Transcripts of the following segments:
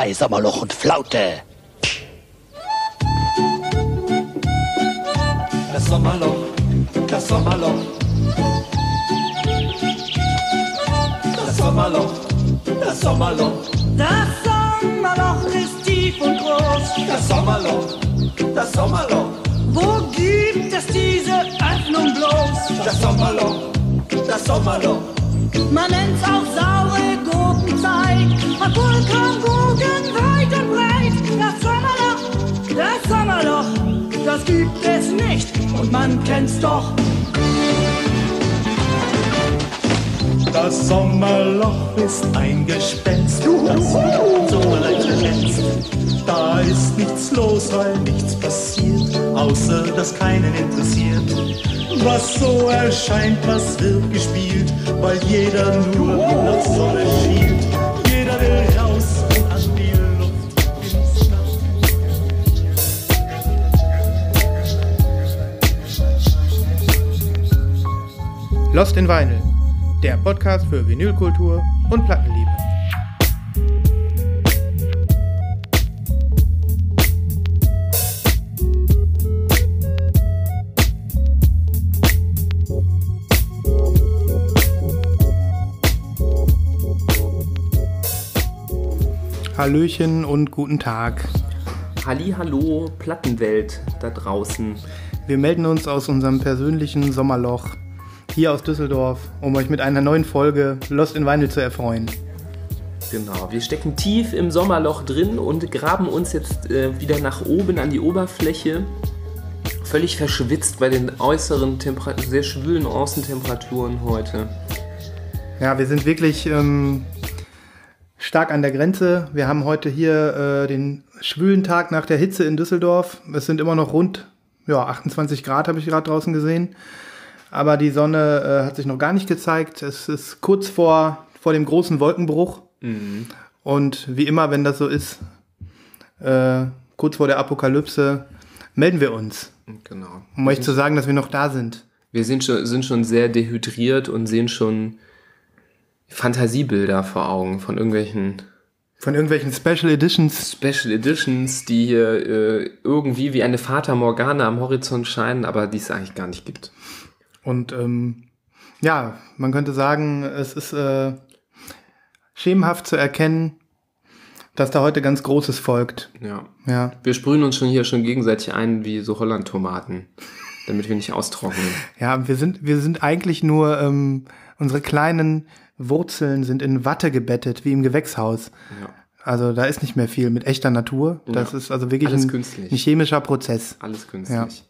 bei Sommerloch und Flaute. Das Sommerloch, das Sommerloch. Das Sommerloch, das Sommerloch. Das Sommerloch ist tief und groß. Das Sommerloch, das Sommerloch. Wo gibt es diese Öffnung bloß? Das Sommerloch, das Sommerloch. Man nennt's auch saure Gurkenzeit. Hat Vulkan Gurken weit und breit. Das Sommerloch, das Sommerloch, das gibt es nicht. Und man kennt's doch. Das Sommerloch ist ein Gespenst, das so leicht ergänzt. Da ist nichts los, weil nichts passiert, außer dass keinen interessiert. Was so erscheint, was wird gespielt, weil jeder nur nach Sonne schielt. Jeder will raus und an die Luft ins Schnarchen. Lost in Vinyl, der Podcast für Vinylkultur und Plattenliebe. Hallöchen und guten Tag. Hallo, Plattenwelt da draußen. Wir melden uns aus unserem persönlichen Sommerloch hier aus Düsseldorf, um euch mit einer neuen Folge Lost in Vinyl zu erfreuen. Genau, wir stecken tief im Sommerloch drin und graben uns jetzt äh, wieder nach oben an die Oberfläche. Völlig verschwitzt bei den äußeren, Temper sehr schwülen Außentemperaturen heute. Ja, wir sind wirklich ähm, stark an der Grenze. Wir haben heute hier äh, den schwülen Tag nach der Hitze in Düsseldorf. Es sind immer noch rund ja, 28 Grad, habe ich gerade draußen gesehen. Aber die Sonne äh, hat sich noch gar nicht gezeigt. Es ist kurz vor, vor dem großen Wolkenbruch. Und wie immer, wenn das so ist, äh, kurz vor der Apokalypse, melden wir uns, Genau. um euch zu sagen, dass wir noch da sind. Wir sind schon, sind schon sehr dehydriert und sehen schon Fantasiebilder vor Augen von irgendwelchen Von irgendwelchen Special Editions. Special Editions, die hier äh, irgendwie wie eine Fata Morgana am Horizont scheinen, aber die es eigentlich gar nicht gibt. Und ähm, ja, man könnte sagen, es ist äh, schemenhaft zu erkennen, dass da heute ganz Großes folgt. Ja. Ja. Wir sprühen uns schon hier schon gegenseitig ein wie so Holland-Tomaten, damit wir nicht austrocknen. Ja, wir sind, wir sind eigentlich nur, ähm, unsere kleinen Wurzeln sind in Watte gebettet, wie im Gewächshaus. Ja. Also da ist nicht mehr viel mit echter Natur. Das Ja. ist also wirklich Alles ein, künstlich. ein chemischer Prozess. Alles künstlich.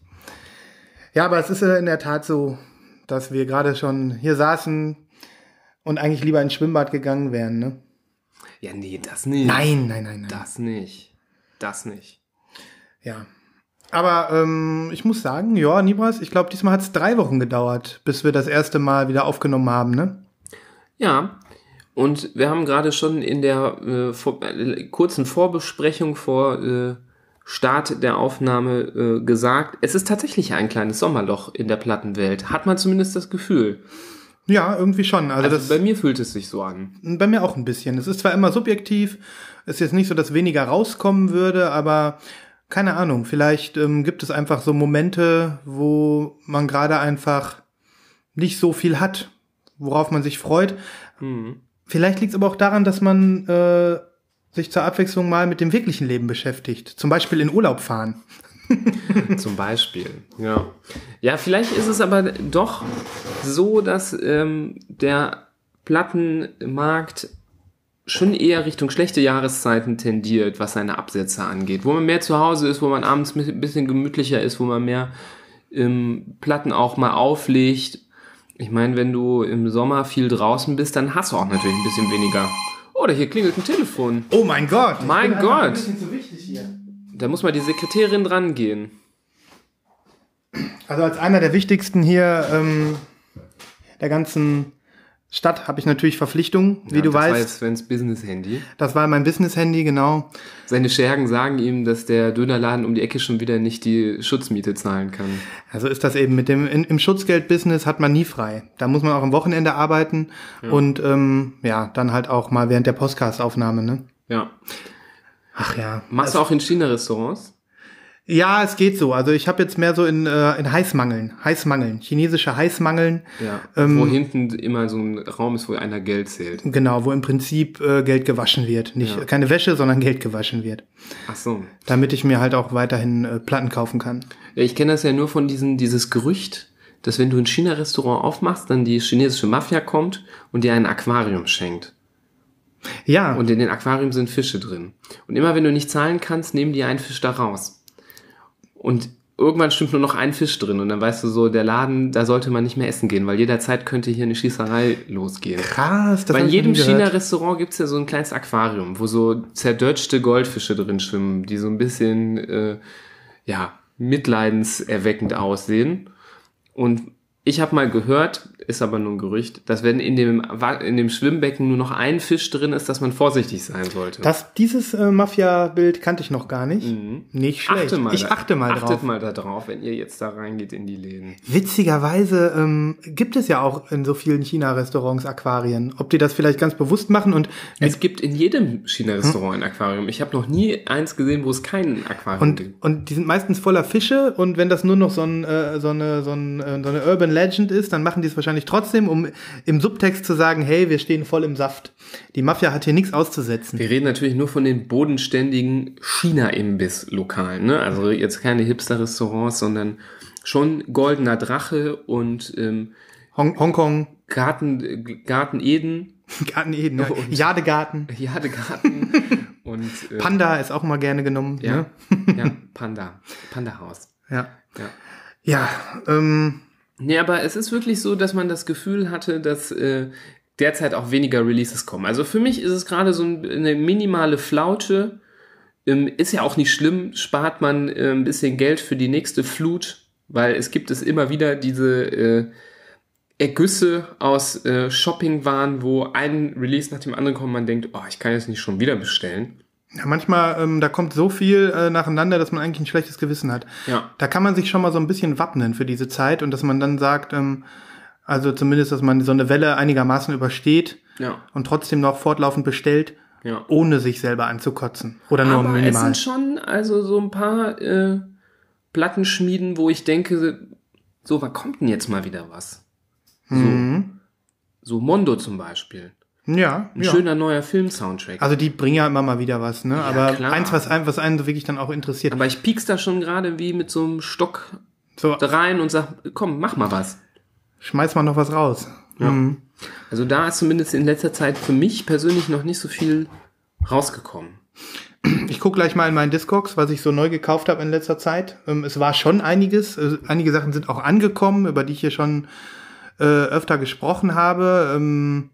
Ja, aber es ist in der Tat so, dass wir gerade schon hier saßen und eigentlich lieber ins Schwimmbad gegangen wären, ne? Ja, nee, das nicht. Nein, nein, nein, nein. Das nicht. Das nicht. Ja. Aber ähm, ich muss sagen, ja, Nibras, ich glaube, diesmal hat es drei Wochen gedauert, bis wir das erste Mal wieder aufgenommen haben, ne? Ja, und wir haben gerade schon in der äh, vor, äh, kurzen Vorbesprechung vor äh, Start der Aufnahme äh, gesagt, es ist tatsächlich ein kleines Sommerloch in der Plattenwelt. Hat man zumindest das Gefühl. Ja, irgendwie schon. Also, Also das bei mir fühlt es sich so an. bei mir auch ein bisschen. Es ist zwar immer subjektiv, es ist jetzt nicht so, dass weniger rauskommen würde, aber keine Ahnung, vielleicht ähm, gibt es einfach so Momente, wo man gerade einfach nicht so viel hat, worauf man sich freut. Vielleicht liegt es aber auch daran, dass man äh, sich zur Abwechslung mal mit dem wirklichen Leben beschäftigt. Zum Beispiel in Urlaub fahren. Zum Beispiel, ja. Ja, vielleicht ist es aber doch so, dass ähm, der Plattenmarkt schon eher Richtung schlechte Jahreszeiten tendiert, was seine Absätze angeht. Wo man mehr zu Hause ist, wo man abends ein bisschen gemütlicher ist, wo man mehr ähm, Platten auch mal auflegt. Ich meine, wenn du im Sommer viel draußen bist, dann hast du auch natürlich ein bisschen weniger. Oh, da hier klingelt ein Telefon. Oh mein Gott! ich Mein bin einfach Gott. Ein bisschen zu wichtig hier. Da muss mal die Sekretärin dran gehen. Also als einer der wichtigsten hier ähm, der ganzen Stadt habe ich natürlich Verpflichtungen, wie Ja, du das war weißt. jetzt Svens Business-Handy. Das war mein Business-Handy, genau. Seine Schergen sagen ihm, dass der Dönerladen um die Ecke schon wieder nicht die Schutzmiete zahlen kann. Also ist das eben mit dem in, im Schutzgeld-Business hat man nie frei. Da muss man auch am Wochenende arbeiten und ähm, ja, dann halt auch mal während der Podcast-Aufnahme. Ne? Ja. Ach ja. Machst du auch in China-Restaurants? Ja, es geht so. Also ich habe jetzt mehr so in, äh, in Heißmangeln, Heißmangeln, chinesische Heißmangeln. Ja. Ähm, wo hinten immer so ein Raum ist, wo einer Geld zählt. Genau, wo im Prinzip äh, Geld gewaschen wird. Nicht Ja. keine Wäsche, sondern Geld gewaschen wird. Ach so. Damit ich mir halt auch weiterhin äh, Platten kaufen kann. Ja, ich kenne das ja nur von diesem, dieses Gerücht, dass wenn du ein China-Restaurant aufmachst, dann die chinesische Mafia kommt und dir ein Aquarium schenkt. Ja, Und in den Aquarium sind Fische drin. Und immer wenn du nicht zahlen kannst, nehmen die einen Fisch da raus. Und irgendwann stimmt nur noch ein Fisch drin. Und dann weißt du so, der Laden, da sollte man nicht mehr essen gehen, weil jederzeit könnte hier eine Schießerei losgehen. krass. Das Bei jedem. China-Restaurant gibt's ja so ein kleines Aquarium, wo so zerdeutschte Goldfische drin schwimmen, die so ein bisschen, äh, ja, mitleidenserweckend aussehen. Und ich habe mal gehört, ist aber nur ein Gerücht, dass wenn in dem, in dem Schwimmbecken nur noch ein Fisch drin ist, dass man vorsichtig sein sollte. Das, dieses äh, Mafia-Bild kannte ich noch gar nicht. Nicht schlecht. Mhm. Achte mal ich da- achte mal achtet drauf. mal da drauf, wenn ihr jetzt da reingeht in die Läden. Witzigerweise ähm, gibt es ja auch in so vielen China-Restaurants Aquarien. Ob die das vielleicht ganz bewusst machen und Es gibt in jedem China-Restaurant ein Aquarium. Ich habe noch nie eins gesehen, wo es kein Aquarium Und, gibt. und die sind meistens voller Fische und wenn das nur noch so, ein, äh, so, eine, so, ein, äh, so eine Urban Legend ist, dann machen die es wahrscheinlich trotzdem, um im Subtext zu sagen, hey, wir stehen voll im Saft. Die Mafia hat hier nichts auszusetzen. Wir reden natürlich nur von den bodenständigen China-Imbiss-Lokalen. Ne? Also jetzt keine Hipster-Restaurants, sondern schon Goldener Drache und ähm, Hong Hongkong, Garten, Garten Eden, Garten Eden, ja. Und- Jadegarten, Jadegarten und äh, Panda ist auch mal gerne genommen. Ja, Ne? ja, Panda. Panda-Haus. Ja, Ja. ja ähm, Nee, aber es ist wirklich so, dass man das Gefühl hatte, dass äh, derzeit auch weniger Releases kommen. Also für mich ist es gerade so ein- eine minimale Flaute. Ähm, ist ja auch nicht schlimm, spart man äh, ein bisschen Geld für die nächste Flut, weil es gibt es immer wieder diese äh, Ergüsse aus äh, Shoppingwaren, wo ein Release nach dem anderen kommt, man denkt, oh, ich kann jetzt nicht schon wieder bestellen. Ja, manchmal, ähm, da kommt so viel äh, nacheinander, dass man eigentlich ein schlechtes Gewissen hat. Ja. Da kann man sich schon mal so ein bisschen wappnen für diese Zeit und dass man dann sagt, ähm, also zumindest, dass man so eine Welle einigermaßen übersteht Ja. und trotzdem noch fortlaufend bestellt, Ja. ohne sich selber anzukotzen. Oder nur Aber es minimal. sind schon also so ein paar äh, Plattenschmieden, wo ich denke, so, wann kommt denn jetzt mal wieder was? So, Mhm. so Mondo zum Beispiel. Ja, Ein ja. schöner neuer Film-Soundtrack. Also die bringen ja immer mal wieder was, ne? Aber klar. eins, was einen, was einen so wirklich dann auch interessiert. Aber ich piek's da schon gerade wie mit so einem Stock so, rein und sag, komm, mach mal was. schmeiß mal noch was raus. Ja. Mhm. Also da ist zumindest in letzter Zeit für mich persönlich noch nicht so viel rausgekommen. Ich gucke gleich mal in meinen Discogs, was ich so neu gekauft habe in letzter Zeit. Ähm, es war schon einiges. Äh, einige Sachen sind auch angekommen, über die ich hier schon äh, öfter gesprochen habe, ähm,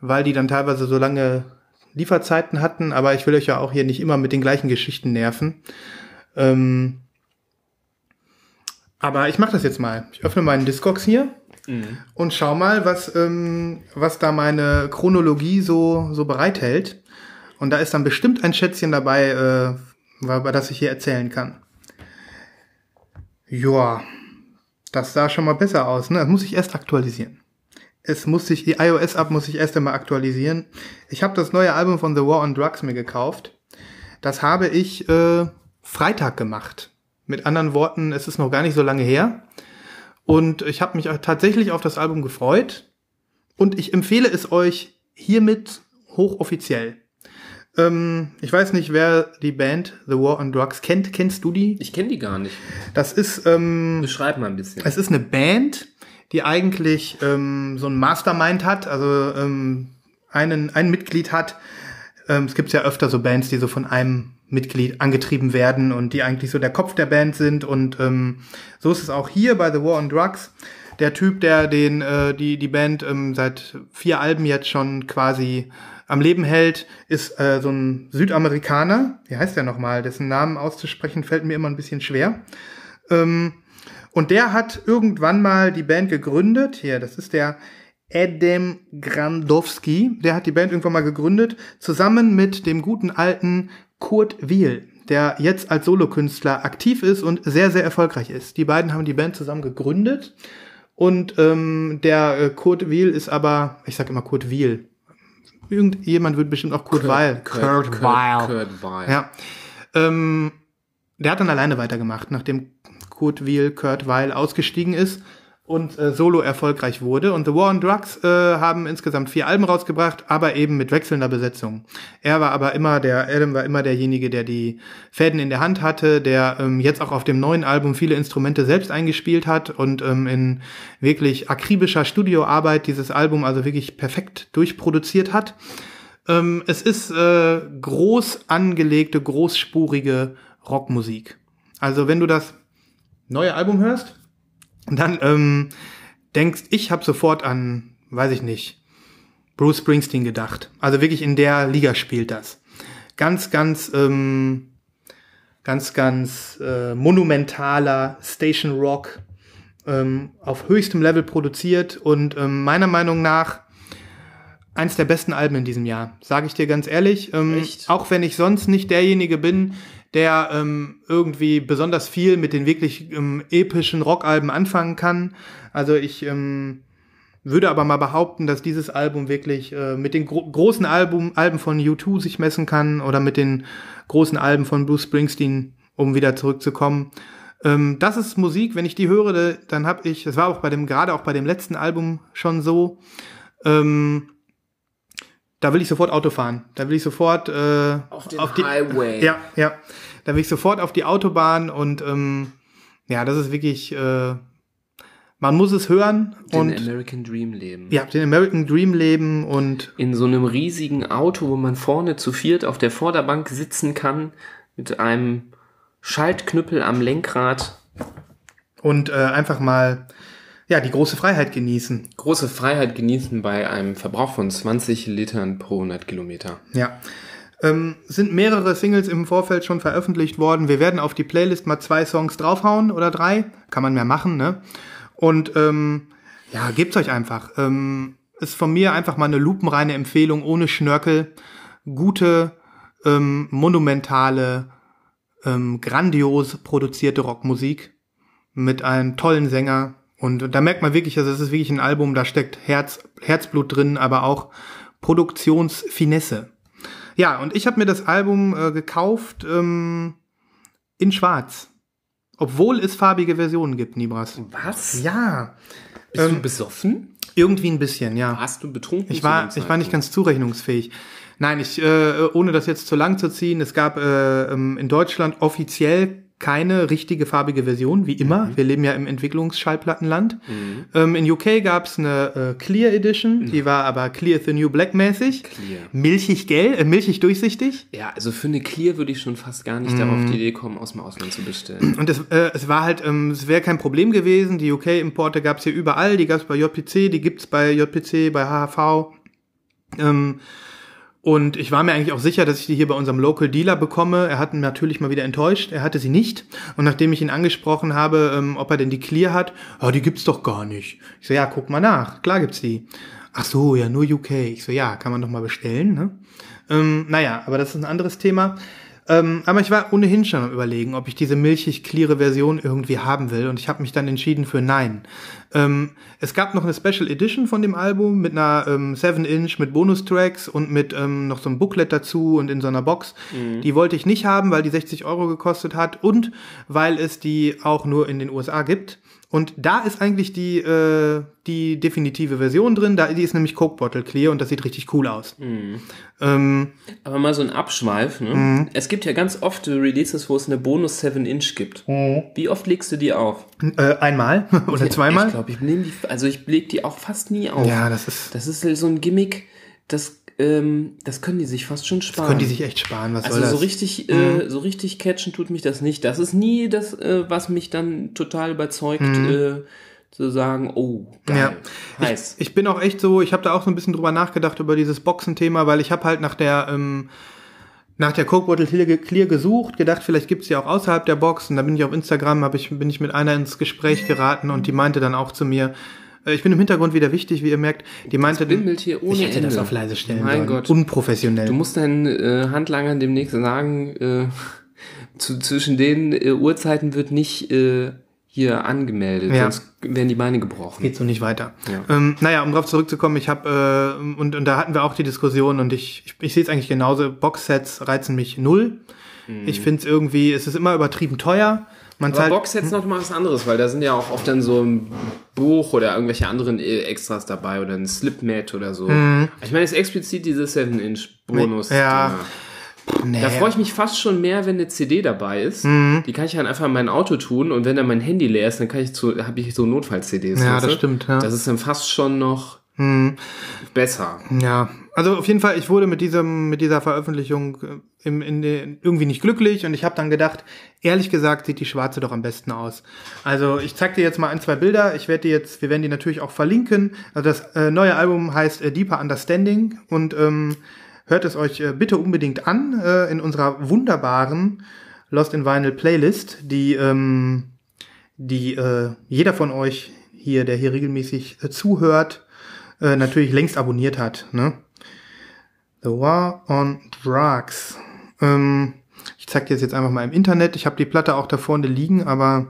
weil die dann teilweise so lange Lieferzeiten hatten. Aber ich will euch ja auch hier nicht immer mit den gleichen Geschichten nerven. Ähm, aber ich mache das jetzt mal. Ich öffne meinen Discogs hier und schau mal, was, ähm, was da meine Chronologie so, so bereithält. Und da ist dann bestimmt ein Schätzchen dabei, äh, über das ich hier erzählen kann. Joa, das sah schon mal besser aus, ne? Das muss ich erst aktualisieren. Es muss sich, die iOS-App muss ich erst einmal aktualisieren. Ich habe das neue Album von The War on Drugs mir gekauft. Das habe ich äh, Freitag gemacht. Mit anderen Worten, es ist noch gar nicht so lange her. Und ich habe mich tatsächlich auf das Album gefreut. Und ich empfehle es euch hiermit hochoffiziell. Ähm, ich weiß nicht, wer die Band The War on Drugs kennt. Kennst du die? Ich kenne die gar nicht. Das ist, ähm, Beschreib mal ein bisschen. es ist eine Band, die eigentlich ähm, so ein Mastermind hat, also ähm, einen, ein Mitglied hat. Ähm, es gibt ja öfter so Bands, die so von einem Mitglied angetrieben werden und die eigentlich so der Kopf der Band sind. Und ähm, so ist es auch hier bei The War on Drugs. Der Typ, der den äh, die die Band ähm, seit vier Alben jetzt schon quasi am Leben hält, ist äh, so ein Südamerikaner. Wie heißt der nochmal? Dessen Namen auszusprechen fällt mir immer ein bisschen schwer. Ähm, und der hat irgendwann mal die Band gegründet. Hier, das ist der Adam Grandowski. Der hat die Band irgendwann mal gegründet, zusammen mit dem guten alten Kurt Wiel, der jetzt als Solokünstler aktiv ist und sehr, sehr erfolgreich ist. Die beiden haben die Band zusammen gegründet. Und ähm, der äh, Kurt Wiel ist aber, ich sag immer Kurt Wiel. irgendjemand wird bestimmt auch Kurt, Weil. Kurt, Kurt, Weill. Kurt Weil. Ja. Ähm, der hat dann alleine weitergemacht, nachdem Kurt Weil, Kurt Weil ausgestiegen ist und äh, solo erfolgreich wurde. Und The War on Drugs äh, haben insgesamt vier Alben rausgebracht, aber eben mit wechselnder Besetzung. Er war aber immer der, Adam war immer derjenige, der die Fäden in der Hand hatte, der ähm, jetzt auch auf dem neuen Album viele Instrumente selbst eingespielt hat und ähm, in wirklich akribischer Studioarbeit dieses Album also wirklich perfekt durchproduziert hat. Ähm, es ist äh, groß angelegte, großspurige Rockmusik. Also wenn du das neue Album hörst, dann ähm, denkst, ich habe sofort an, weiß ich nicht, Bruce Springsteen gedacht. Also wirklich in der Liga spielt das. Ganz, ganz, ähm, ganz, ganz äh, monumentaler Station Rock ähm, auf höchstem Level produziert und ähm, meiner Meinung nach eins der besten Alben in diesem Jahr, sage ich dir ganz ehrlich. Ähm, Echt? auch wenn ich sonst nicht derjenige bin, der ähm, irgendwie besonders viel mit den wirklich ähm, epischen Rockalben anfangen kann. Also ich ähm, würde aber mal behaupten, dass dieses Album wirklich äh, mit den gro großen Album, Alben von U2 sich messen kann oder mit den großen Alben von Bruce Springsteen, um wieder zurückzukommen. Ähm, das ist Musik, wenn ich die höre, dann habe ich, das war auch bei dem, gerade auch bei dem letzten Album schon so, ähm, da will ich sofort Auto fahren. Da will ich sofort äh, Auf den die Highway. Ja, ja. Da will ich sofort auf die Autobahn und ähm, ja, das ist wirklich. Äh, man muss es hören Den und American Dream leben. ja, den American Dream leben und In so einem riesigen Auto, wo man vorne zu viert auf der Vorderbank sitzen kann, mit einem Schaltknüppel am Lenkrad. und äh, einfach mal ja die große Freiheit genießen. Große Freiheit genießen bei einem Verbrauch von 20 Litern pro 100 Kilometer. Ja. Ähm, sind mehrere Singles im Vorfeld schon veröffentlicht worden. Wir werden auf die Playlist mal zwei Songs draufhauen oder drei. Kann man mehr machen, ne? Und ähm, ja, gebt's euch einfach. Ähm, ist von mir einfach mal eine lupenreine Empfehlung ohne Schnörkel. Gute, ähm, monumentale, ähm, grandios produzierte Rockmusik mit einem tollen Sänger. Und da merkt man wirklich, also es ist wirklich ein Album, da steckt Herz, Herzblut drin, aber auch Produktionsfinesse. Ja, und ich habe mir das Album äh, gekauft ähm, in Schwarz. Obwohl es farbige Versionen gibt, Nibras. Was? Ja, Bist Ähm, du besoffen? irgendwie ein bisschen, ja. Warst du betrunken? Ich war, ich war nicht ganz zurechnungsfähig. Nein, ich, äh, ohne das jetzt zu lang zu ziehen, es gab äh, ähm, in Deutschland offiziell keine richtige farbige Version, wie immer. Wir leben ja im Entwicklungsschallplattenland. Ähm, in UK gab es eine äh, Clear Edition, die war aber Clear the New Black mäßig. Clear. Milchig gel, äh, milchig durchsichtig. Ja, also für eine Clear würde ich schon fast gar nicht darauf Mhm. die Idee kommen, aus dem Ausland zu bestellen. Und es, äh, es war halt, ähm, es wäre kein Problem gewesen. Die UK-Importe gab es hier überall. Die gab es bei JPC, die gibt's bei JPC, bei HHV. Ähm, und ich war mir eigentlich auch sicher, dass ich die hier bei unserem Local Dealer bekomme. Er hat ihn natürlich mal wieder enttäuscht. Er hatte sie nicht. Und nachdem ich ihn angesprochen habe, ähm, ob er denn die Clear hat, ja, die gibt's doch gar nicht. Ich so, ja, guck mal nach. Klar gibt's die. Ach so, ja, nur UK. Ich so, ja, kann man doch mal bestellen, ne? Ähm, naja, aber das ist ein anderes Thema. Ähm, aber ich war ohnehin schon am überlegen, ob ich diese milchig cleare Version irgendwie haben will. Und ich habe mich dann entschieden für nein. Ähm, es gab noch eine Special Edition von dem Album mit einer ähm, 7-Inch mit Bonustracks und mit ähm, noch so einem Booklet dazu und in so einer Box. Die wollte ich nicht haben, weil die 60 Euro gekostet hat und weil es die auch nur in den USA gibt. Und da ist eigentlich die, äh, die definitive Version drin. Da, die ist nämlich Coke Bottle Clear und das sieht richtig cool aus. Ähm, Aber mal so ein Abschweif, ne? Mhm. Es gibt ja ganz oft Releases, wo es eine Bonus 7-Inch gibt. Mhm. Wie oft legst du die auf? äh, einmal oder zweimal. Ich glaube, ich nehme die, also ich leg die auch fast nie auf. Ja, das ist. Das ist so ein Gimmick, das, ähm, das können die sich fast schon sparen. Können die sich echt sparen, was also soll das? Mhm. so richtig, äh, so richtig catchen tut mich das nicht. Das ist nie das, äh, was mich dann total überzeugt, äh, zu sagen, oh, geil, Mhm. Ja. heiß. Ich, ich bin auch echt so, ich habe da auch so ein bisschen drüber nachgedacht über dieses Boxenthema, weil ich habe halt nach der ähm, nach der Coke Bottle Clear, gesucht, gedacht, vielleicht gibt's die auch außerhalb der Box. Und da bin ich auf Instagram, hab ich, bin ich mit einer ins Gespräch geraten und die meinte dann auch zu mir, äh, ich bin im Hintergrund wieder wichtig, wie ihr merkt, die meinte, bimmelt hier ohne ich hätte das Ende. auf leise stellen Mein sollen. Gott. Unprofessionell. Du musst deinen äh, Handlangern demnächst sagen, äh, zu, zwischen den äh, Uhrzeiten wird nicht äh, hier angemeldet, Ja. sonst werden die Beine gebrochen. geht so nicht weiter. Ja. Ähm, naja, um drauf zurückzukommen, ich habe, äh, und, und da hatten wir auch die Diskussion und ich, ich, ich sehe es eigentlich genauso, Boxsets reizen mich null. Ich finde es irgendwie, es ist immer übertrieben teuer. Man Aber zahlt, Boxsets noch mal was anderes, weil da sind ja auch oft dann so ein Buch oder irgendwelche anderen äh, Extras dabei oder ein Slipmat oder so. Ich meine jetzt explizit diese 7-Inch-Bonus. Mhm. Ja. nee, Da freue ich mich fast schon mehr, wenn eine CD dabei ist. Die kann ich dann einfach in mein Auto tun und wenn dann mein Handy leer ist, dann kann ich zu, habe ich so Notfall-CDs. Ja, das stimmt, ja. Das ist dann fast schon noch besser. Ja, also auf jeden Fall, ich wurde mit diesem, mit dieser Veröffentlichung äh, im, in den, irgendwie nicht glücklich und ich habe dann gedacht, ehrlich gesagt sieht die schwarze doch am besten aus. Also ich zeig dir jetzt mal ein, zwei Bilder. Ich werde die jetzt, wir werden die natürlich auch verlinken. Also das äh, neue Album heißt äh, Deeper Understanding und ähm, hört es euch äh, bitte unbedingt an äh, in unserer wunderbaren Lost in Vinyl Playlist, die ähm, die äh, jeder von euch hier, der hier regelmäßig äh, zuhört, äh, natürlich längst abonniert hat. Ne? The War on Drugs. Ähm, ich zeig dir das jetzt einfach mal im Internet. Ich habe die Platte auch da vorne liegen, aber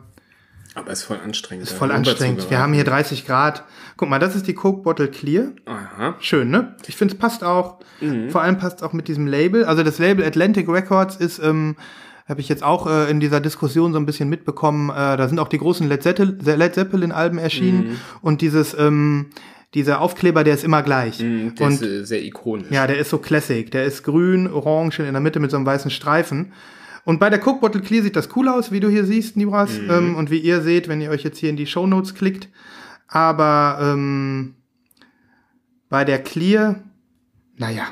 Aber ist voll anstrengend. ist voll anstrengend. Wir haben hier 30 Grad. Guck mal, das ist die Coke Bottle Clear. Aha. Schön, ne? Ich finde, es passt auch. Vor allem passt auch mit diesem Label. Also das Label Atlantic Records ist, ähm, habe ich jetzt auch äh, in dieser Diskussion so ein bisschen mitbekommen. Äh, da sind auch die großen Led, Zeppelin, Led Zeppelin Alben erschienen und dieses ähm, dieser Aufkleber, der ist immer gleich. Mhm, Der und ist äh, sehr ikonisch. ja, der ist so classic. Der ist grün, orange in der Mitte mit so einem weißen Streifen. Und bei der Coke Bottle Clear sieht das cool aus, wie du hier siehst, Nibras. Ähm, und wie ihr seht, wenn ihr euch jetzt hier in die Show Notes klickt. Aber ähm, bei der Clear, naja,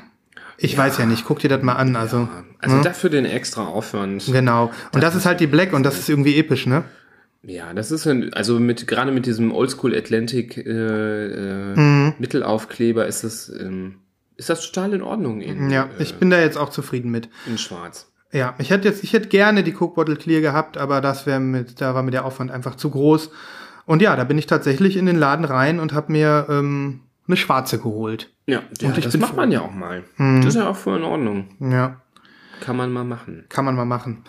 ich weiß ja nicht. Guck dir das mal an. Also, Also dafür den extra Aufwand. genau. Und das ist halt die Black und das ist irgendwie episch, ne? Ja, das ist ein, also mit gerade mit diesem Oldschool Atlantic äh, äh, Mhm. Mittelaufkleber ist das ähm, ist das total in Ordnung in, Ja, äh, ich bin da jetzt auch zufrieden mit. in Schwarz. Ja, ich hätte jetzt, ich hätte gerne die Coke Bottle Clear gehabt, aber das wäre mit, da war mir der Aufwand einfach zu groß. Und ja, da bin ich tatsächlich in den Laden rein und habe mir ähm, eine schwarze geholt. Ja, ja ich das macht froh. Mhm. man ja auch mal. Das ist ja auch voll in Ordnung. Ja, Kann man mal machen. kann man mal machen.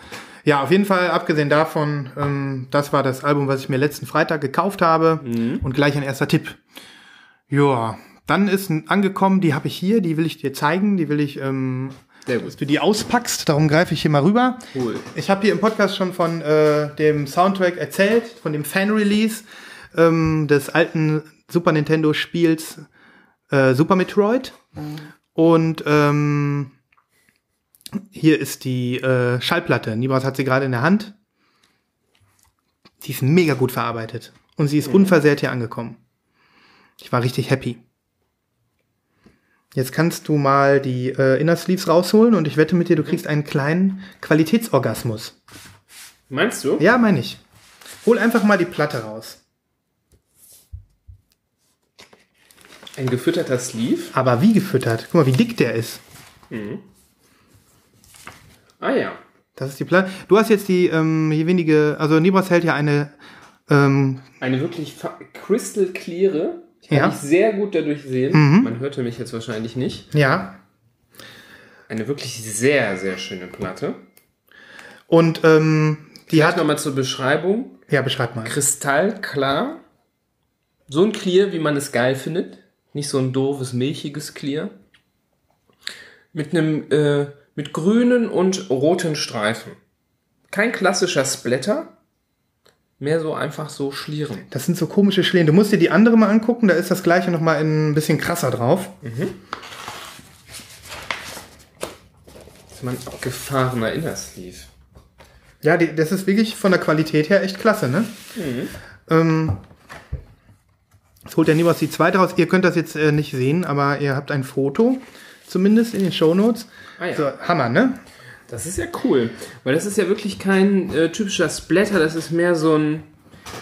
Ja, auf jeden Fall, abgesehen davon, ähm, das war das Album, was ich mir letzten Freitag gekauft habe. Und gleich ein erster Tipp. Ja, dann ist ein- angekommen, die habe ich hier, die will ich dir zeigen, die will ich, ähm, Sehr dass du die auspackst, darum greife ich hier mal rüber. Cool. Ich habe hier im Podcast schon von äh, dem Soundtrack erzählt, von dem Fan-Release ähm, des alten Super Nintendo-Spiels äh, Super Metroid. Und ähm, hier ist die äh, Schallplatte. Nibras hat sie gerade in der Hand. Die ist mega gut verarbeitet. Und sie ist unversehrt hier angekommen. Ich war richtig happy. Jetzt kannst du mal die äh, Inner Sleeves rausholen und ich wette mit dir, du kriegst einen kleinen Qualitätsorgasmus. Meinst du? Ja, meine ich. Hol einfach mal die Platte raus. Ein gefütterter Sleeve? Aber wie gefüttert? Guck mal, wie dick der ist. Ah ja. Das ist die Platte. Du hast jetzt die ähm, hier wenige, also Nibras hält ja eine, ähm, Eine wirklich crystal cleare. Ich Ja. kann mich sehr gut dadurch sehen. Man hörte mich jetzt wahrscheinlich nicht. ja. Eine wirklich sehr, sehr schöne Platte. Und ähm, die Vielleicht hat, nochmal zur Beschreibung. ja, beschreib mal. Kristallklar. So ein Clear, wie man es geil findet. Nicht so ein doofes, milchiges Clear. Mit einem, äh, mit grünen und roten Streifen. Kein klassischer Splatter. Mehr so einfach so Schlieren. Das sind so komische Schlägen. Du musst dir die andere mal angucken, da ist das gleiche noch mal ein bisschen krasser drauf. Das ist mein abgefahrener Inner Sleeve. Ja, die, das ist wirklich von der Qualität her echt klasse, ne? Ähm, jetzt holt der Nibras die zweite raus. Ihr könnt das jetzt äh, nicht sehen, aber ihr habt ein Foto, zumindest in den Shownotes. Ah ja. So, Hammer, ne? Das ist ja cool, weil das ist ja wirklich kein äh, typischer Splatter, das ist mehr so ein.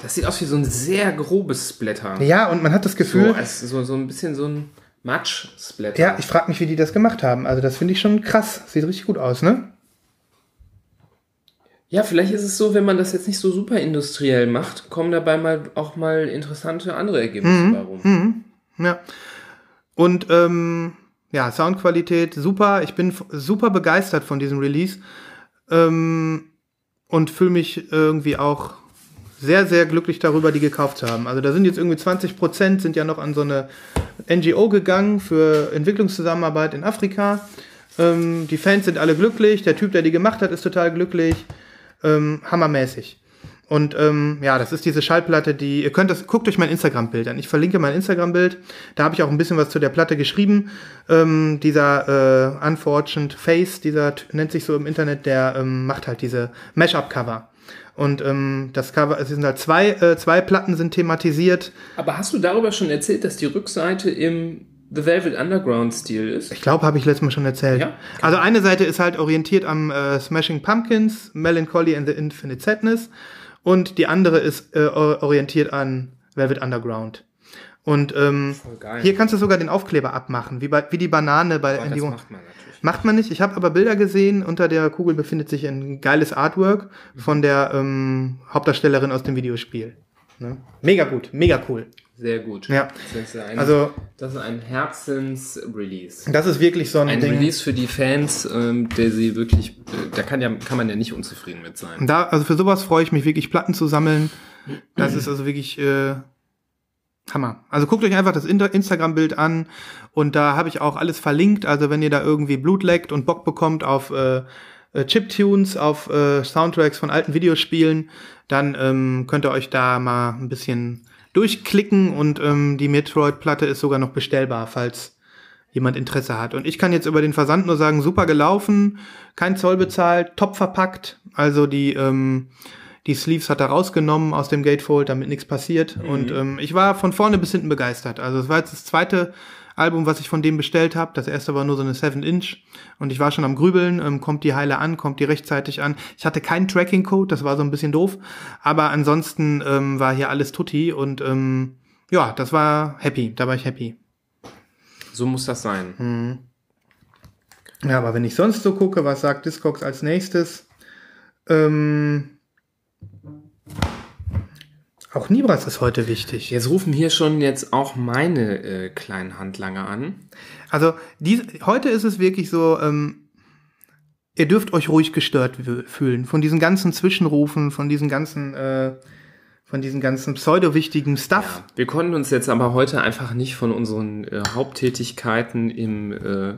Das sieht aus wie so ein sehr grobes Splatter. Ja, und man hat das So, Gefühl, als so, so ein bisschen so ein Matsch-Splatter. ja, ich frage mich, wie die das gemacht haben. Also das finde ich schon krass. Sieht richtig gut aus, ne? ja, vielleicht ist es so, wenn man das jetzt nicht so super industriell macht, kommen dabei mal auch mal interessante andere Ergebnisse bei rum. Ja. Und ähm, ja, Soundqualität super. Ich bin super begeistert von diesem Release ähm, und fühle mich irgendwie auch sehr, sehr glücklich darüber, die gekauft zu haben. Also da sind jetzt irgendwie 20 Prozent sind ja noch an so eine NGO gegangen für Entwicklungszusammenarbeit in Afrika. Ähm, die Fans sind alle glücklich, der Typ, der die gemacht hat, ist total glücklich. Ähm, hammermäßig. Und ähm, ja, das ist diese Schallplatte, die, ihr könnt das, guckt euch mein Instagram-Bild an. Ich verlinke mein Instagram-Bild. Da habe ich auch ein bisschen was zu der Platte geschrieben. Ähm, dieser äh, Unfortunate Face, dieser nennt sich so im Internet, der ähm, macht halt diese Mashup-Cover. Und ähm, das Cover, es sind halt zwei, äh, zwei Platten sind thematisiert. Aber hast du darüber schon erzählt, dass die Rückseite im The Velvet Underground-Stil ist? Ich glaube, habe ich letztes Mal schon erzählt. Ja. Also eine Seite ist halt orientiert am äh, Smashing Pumpkins, Melancholy and the Infinite Sadness. Und die andere ist äh, or- orientiert an Velvet Underground. Und ähm, hier kannst du sogar den Aufkleber abmachen, wie, bei, wie die Banane bei Aber Andy macht man. Macht man nicht. Ich habe aber Bilder gesehen. Unter der Kugel befindet sich ein geiles Artwork von der ähm, Hauptdarstellerin aus dem Videospiel. Ne? Mega gut, mega cool. Sehr gut. Ja. Das ist ein, Also das ist ein Herzens-Release. das ist wirklich so ein, Ein Ding. Release für die Fans, ähm, der sie wirklich, äh, da kann ja, kann man ja nicht unzufrieden mit sein. Da, also für sowas freue ich mich wirklich, Platten zu sammeln. Das ist also wirklich äh, Hammer. Also guckt euch einfach das Instagram-Bild an und da habe ich auch alles verlinkt. Also wenn ihr da irgendwie Blut leckt und Bock bekommt auf äh, äh, Chiptunes, auf äh, Soundtracks von alten Videospielen, dann ähm, könnt ihr euch da mal ein bisschen durchklicken und ähm, die Metroid-Platte ist sogar noch bestellbar, falls jemand Interesse hat. Und ich kann jetzt über den Versand nur sagen, super gelaufen, kein Zoll bezahlt, top verpackt. Also die, ähm, die Sleeves hat er rausgenommen aus dem Gatefold, damit nichts passiert. Und ähm, ich war von vorne bis hinten begeistert. Also es war jetzt das zweite Album, was ich von dem bestellt habe. Das erste war nur so eine 7-Inch. Und ich war schon am Grübeln, ähm, kommt die Heile an, kommt die rechtzeitig an. Ich hatte keinen Tracking-Code, das war so ein bisschen doof. Aber ansonsten ähm, war hier alles tutti und ähm, ja, das war happy, da war ich happy. So muss das sein. Ja, aber wenn ich sonst so gucke, was sagt Discogs als nächstes? Ähm, auch Nibras ist heute wichtig. Jetzt rufen hier schon jetzt auch meine äh, kleinen Handlanger an. Also dies, heute ist es wirklich so, ähm, ihr dürft euch ruhig gestört fühlen von diesen ganzen Zwischenrufen, von diesen ganzen, äh, von diesen ganzen pseudo-wichtigen Stuff. Wir konnten uns jetzt aber heute einfach nicht von unseren äh, Haupttätigkeiten im, äh,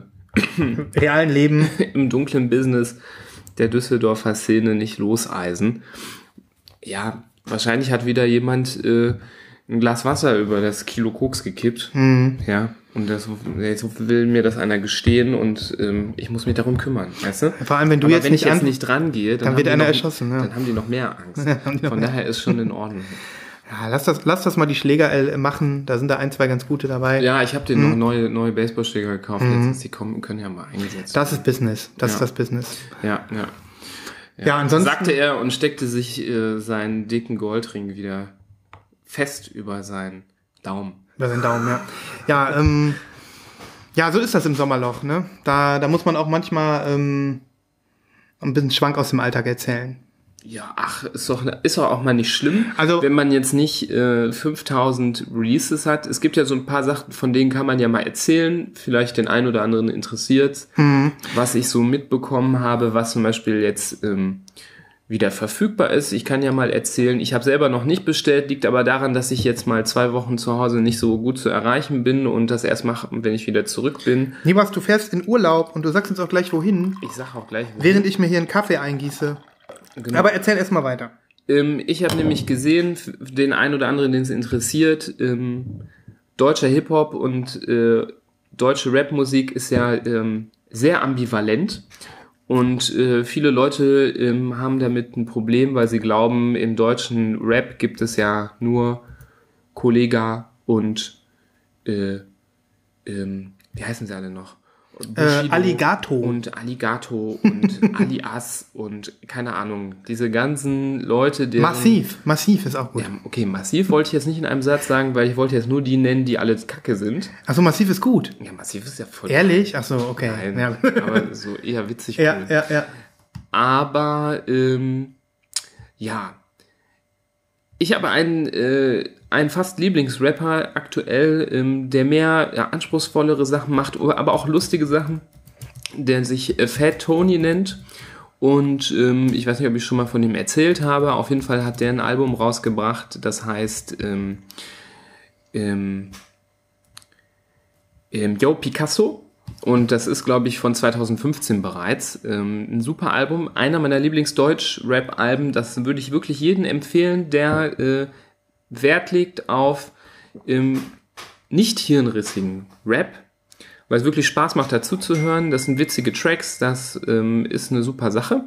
realen Leben. im dunklen Business der Düsseldorfer Szene nicht loseisen. Ja, wahrscheinlich hat wieder jemand äh, ein Glas Wasser über das Kilo Koks gekippt. Ja, und das, jetzt will mir das einer gestehen und ähm, ich muss mich darum kümmern, weißt du? Vor allem, wenn du Aber jetzt wenn nicht ich jetzt nicht dran gehe, dann, dann wird einer noch, erschossen, ja. Dann haben die noch mehr Angst. Von daher ist schon in Ordnung. Ja, lass das, lass das mal die Schläger äh, machen. Da sind da ein, zwei ganz gute dabei. Ja, ich habe dir Mhm. noch neue, neue Baseballschläger gekauft. Letztens, die kommen, können ja mal eingesetzt Das ist Business. Das ist Ja. das Business. werden. Ja, ja. Ja, ansonsten. Sagte er und steckte sich äh, seinen dicken Goldring wieder fest über seinen Daumen. Über den Daumen, ja. Ja, ähm, ja, so ist das im Sommerloch, ne? Da, da muss man auch manchmal ähm, ein bisschen Schwank aus dem Alltag erzählen. Ja, ach, ist doch, ist doch auch mal nicht schlimm, Also- wenn man jetzt nicht äh, 5000 Releases hat. Es gibt ja so ein paar Sachen, von denen kann man ja mal erzählen. Vielleicht den einen oder anderen interessiert, Mhm. was ich so mitbekommen habe, was zum Beispiel jetzt ähm, wieder verfügbar ist. Ich kann ja mal erzählen, ich habe selber noch nicht bestellt, liegt aber daran, dass ich jetzt mal zwei Wochen zu Hause nicht so gut zu erreichen bin und das erst mache, wenn ich wieder zurück bin. Nibas, du fährst in Urlaub und du sagst uns auch gleich wohin, Ich sag auch gleich. wo. während ich mir hier einen Kaffee eingieße. Genau. Aber erzähl erst mal weiter. Ähm, ich habe nämlich gesehen, den einen oder anderen, den es interessiert, ähm, deutscher Hip-Hop und äh, deutsche Rap-Musik ist ja ähm, sehr ambivalent. Und äh, viele Leute ähm, haben damit ein Problem, weil sie glauben, im deutschen Rap gibt es ja nur Kollega und äh, ähm, wie heißen sie alle noch? Bushido Alligato. Und Alligato und Alias und keine Ahnung, diese ganzen Leute, die. Massiv, massiv ist auch gut. Ja, okay, massiv wollte ich jetzt nicht in einem Satz sagen, weil ich wollte jetzt nur die nennen, die alle kacke sind. Achso, massiv ist gut. Ja, massiv ist ja voll. Ehrlich? Achso, okay. Nein, Ja, aber so eher witzig. ja, cool. ja, ja. Aber ähm, ja, ich habe einen, äh, einen fast Lieblingsrapper aktuell, ähm, der mehr ja, anspruchsvollere Sachen macht, aber auch lustige Sachen, der sich äh, Fat Tony nennt. Und ähm, ich weiß nicht, ob ich schon mal von ihm erzählt habe. Auf jeden Fall hat der ein Album rausgebracht, das heißt ähm, ähm, ähm, Yo Picasso. Und das ist, glaube ich, von 2015 bereits. Ähm, ein super Album. Einer meiner Lieblings-Deutsch-Rap-Alben. Das würde ich wirklich jedem empfehlen, der äh, Wert legt auf ähm, nicht hirnrissigen Rap, weil es wirklich Spaß macht, dazu zu hören. Das sind witzige Tracks, das ähm, ist eine super Sache.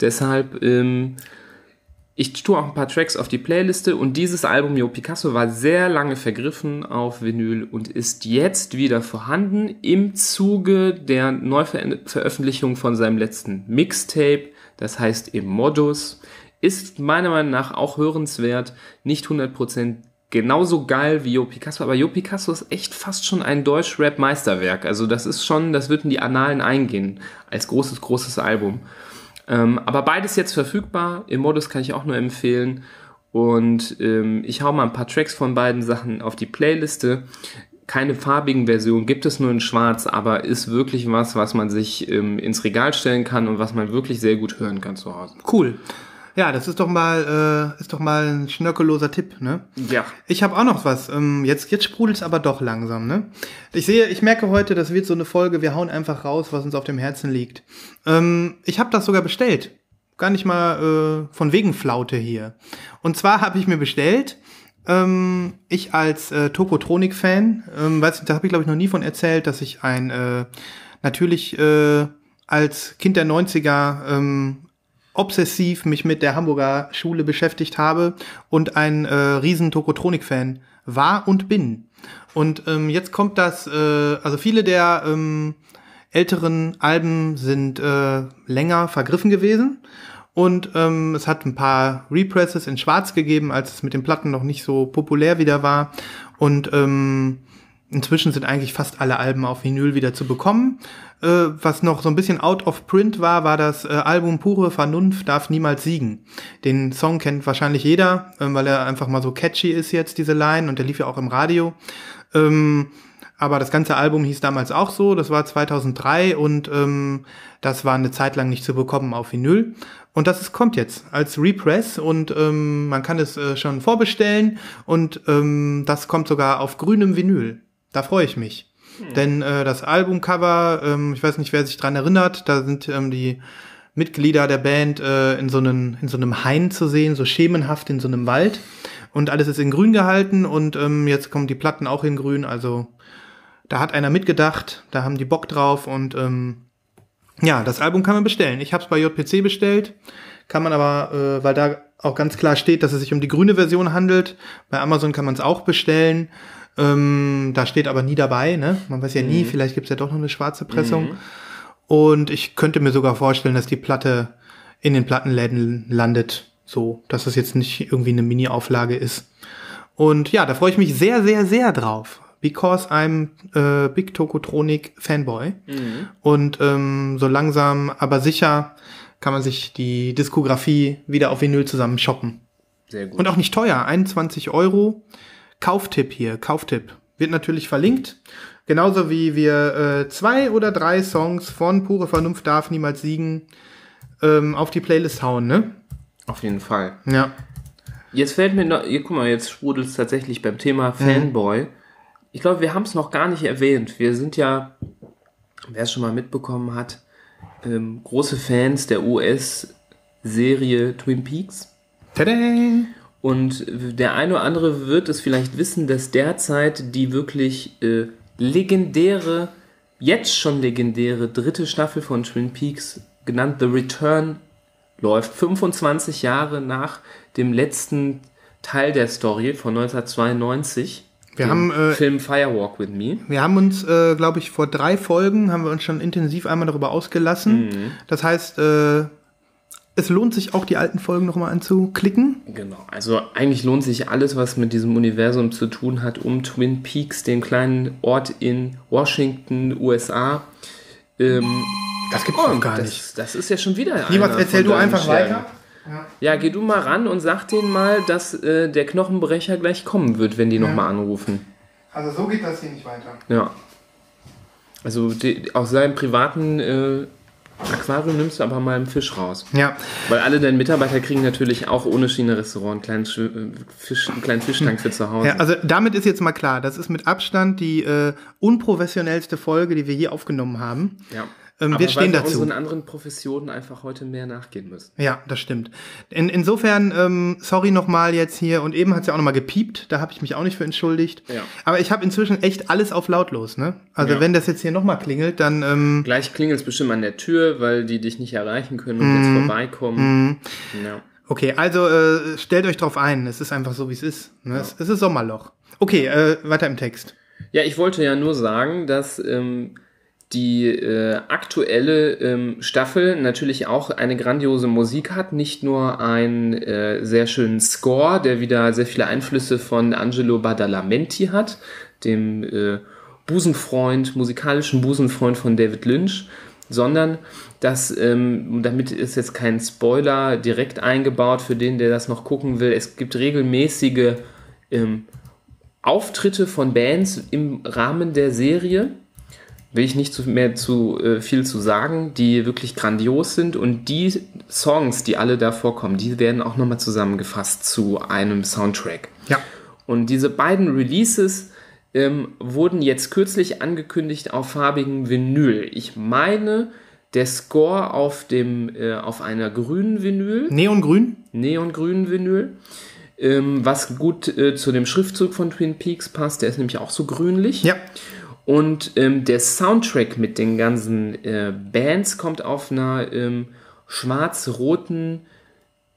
Deshalb, ähm, ich tue auch ein paar Tracks auf die Playliste und dieses Album Yo Picasso war sehr lange vergriffen auf Vinyl und ist jetzt wieder vorhanden im Zuge der Neuveröffentlichung von seinem letzten Mixtape, das heißt im Modus. Ist meiner Meinung nach auch hörenswert, nicht 100% genauso geil wie Jo Picasso, aber Jo Picasso ist echt fast schon ein Deutsch-Rap-Meisterwerk. Also das ist schon, das wird in die Annalen eingehen als großes, großes Album. Ähm, aber beides jetzt verfügbar. Im Modus kann ich auch nur empfehlen. Und ähm, ich hau mal ein paar Tracks von beiden Sachen auf die Playliste. Keine farbigen Versionen gibt es nur in Schwarz, aber ist wirklich was, was man sich ähm, ins Regal stellen kann und was man wirklich sehr gut hören kann zu Hause. Cool. Ja, das ist doch mal, äh, ist doch mal ein schnörkelloser Tipp, ne? Ja. Ich habe auch noch was. Ähm, jetzt jetzt sprudelt's aber doch langsam, ne? Ich sehe, ich merke heute, das wird so eine Folge. Wir hauen einfach raus, was uns auf dem Herzen liegt. Ähm, ich habe das sogar bestellt. Gar nicht mal äh, von wegen Flaute hier. Und zwar habe ich mir bestellt. Ähm, ich als äh, Tokotronik-Fan, ähm, weiß, da habe ich glaube ich noch nie von erzählt, dass ich ein äh, natürlich äh, als Kind der 90er ähm, obsessiv mich mit der Hamburger Schule beschäftigt habe und ein äh, riesen Tokotronik-Fan war und bin. Und ähm, jetzt kommt das, äh, also viele der ähm, älteren Alben sind äh, länger vergriffen gewesen. Und ähm, es hat ein paar Represses in Schwarz gegeben, als es mit den Platten noch nicht so populär wieder war. Und ähm, inzwischen sind eigentlich fast alle Alben auf Vinyl wieder zu bekommen. Äh, was noch so ein bisschen out of print war, war das äh, Album Pure Vernunft darf niemals siegen. Den Song kennt wahrscheinlich jeder, äh, weil er einfach mal so catchy ist jetzt, diese Line, und der lief ja auch im Radio. Ähm, aber das ganze Album hieß damals auch so, das war 2003 und ähm, das war eine Zeit lang nicht zu bekommen auf Vinyl. Und das ist, kommt jetzt als Repress und ähm, man kann es äh, schon vorbestellen und ähm, das kommt sogar auf grünem Vinyl. Da freue ich mich. Hm. Denn äh, das Albumcover, ähm, ich weiß nicht, wer sich dran erinnert, da sind ähm, die Mitglieder der Band äh, in, so einen, in so einem Hain zu sehen, so schemenhaft in so einem Wald. Und alles ist in grün gehalten und ähm, jetzt kommen die Platten auch in grün. Also da hat einer mitgedacht, da haben die Bock drauf und ähm, ja, das Album kann man bestellen. Ich habe es bei JPC bestellt, kann man aber, äh, weil da auch ganz klar steht, dass es sich um die grüne Version handelt. Bei Amazon kann man es auch bestellen. Ähm, da steht aber nie dabei, ne? Man weiß ja nie, mhm. vielleicht gibt's ja doch noch eine schwarze Pressung. Mhm. Und ich könnte mir sogar vorstellen, dass die Platte in den Plattenläden landet, so, dass es jetzt nicht irgendwie eine Mini-Auflage ist. Und ja, da freue ich mich sehr, sehr, sehr drauf. Because I'm äh, Big Tokotronic Fanboy. Mhm. Und ähm, so langsam, aber sicher kann man sich die Diskografie wieder auf Vinyl zusammen shoppen. Sehr gut. Und auch nicht teuer, 21 Euro. Kauftipp hier, Kauftipp. Wird natürlich verlinkt. Genauso wie wir äh, zwei oder drei Songs von Pure Vernunft darf niemals siegen ähm, auf die Playlist hauen, ne? Auf jeden Fall. Ja. Jetzt fällt mir noch, hier, guck mal, jetzt sprudelt es tatsächlich beim Thema Fanboy. Mhm. Ich glaube, wir haben es noch gar nicht erwähnt. Wir sind ja, wer es schon mal mitbekommen hat, ähm, große Fans der US-Serie Twin Peaks. Tada! Und der eine oder andere wird es vielleicht wissen, dass derzeit die wirklich äh, legendäre, jetzt schon legendäre dritte Staffel von Twin Peaks, genannt The Return, läuft. 25 Jahre nach dem letzten Teil der Story von 1992. Wir haben äh, Film Firewalk with Me. Wir haben uns, äh, glaube ich, vor drei Folgen haben wir uns schon intensiv einmal darüber ausgelassen. Mhm. Das heißt, äh, es lohnt sich auch, die alten Folgen nochmal anzuklicken. Genau, also eigentlich lohnt sich alles, was mit diesem Universum zu tun hat, um Twin Peaks, den kleinen Ort in Washington, USA. Ähm, das gibt's oh, gar das, nicht. Das ist ja schon wieder Niemals erzähl du einfach Schergen. weiter. Ja. ja. geh du mal ran und sag denen mal, dass äh, der Knochenbrecher gleich kommen wird, wenn die ja. nochmal anrufen. Also so geht das hier nicht weiter. Ja. Also die, aus seinem privaten äh, Aquarium nimmst du aber mal einen Fisch raus. Ja, Weil alle deine Mitarbeiter kriegen natürlich auch ohne China-Restaurant einen kleinen, äh, Fisch, einen kleinen Fischtank für zu Hause. ja, also damit ist jetzt mal klar, das ist mit Abstand die äh, unprofessionellste Folge, die wir hier aufgenommen haben. Ja. Ähm, wir stehen weil dazu. Wir unseren anderen Professionen einfach heute mehr nachgehen müssen. Ja, das stimmt. In, insofern, ähm, sorry nochmal jetzt hier, und eben hat es ja auch nochmal gepiept, da habe ich mich auch nicht für entschuldigt. Ja. Aber ich habe inzwischen echt alles auf lautlos, ne? Also Ja. wenn das jetzt hier nochmal klingelt, dann, ähm, Gleich klingelt es bestimmt an der Tür, weil die dich nicht erreichen können und Mhm. jetzt vorbeikommen. Ja. okay, also äh, stellt euch drauf ein, es ist einfach so, wie es ist. Ne? Es, es ist Sommerloch. Okay, äh, weiter im Text. ja, ich wollte ja nur sagen, dass ähm, die äh, aktuelle ähm, Staffel natürlich auch eine grandiose Musik hat, nicht nur einen äh, sehr schönen Score, der wieder sehr viele Einflüsse von Angelo Badalamenti hat, dem äh, Busenfreund, musikalischen Busenfreund von David Lynch, sondern dass, ähm, damit ist jetzt kein Spoiler direkt eingebaut für den, der das noch gucken will, es gibt regelmäßige ähm, Auftritte von Bands im Rahmen der Serie. Will ich nicht zu, mehr zu äh, viel zu sagen, die wirklich grandios sind und die Songs, die alle da vorkommen, die werden auch nochmal zusammengefasst zu einem Soundtrack. Ja. Und diese beiden Releases ähm, wurden jetzt kürzlich angekündigt auf farbigem Vinyl. Ich meine, der Score auf dem äh, auf einer grünen Vinyl Neongrün? neongrünen Vinyl, ähm, was gut äh, zu dem Schriftzug von Twin Peaks passt. Der ist nämlich auch so grünlich. Ja. Und ähm, der Soundtrack mit den ganzen äh, Bands kommt auf einer ähm, schwarz-roten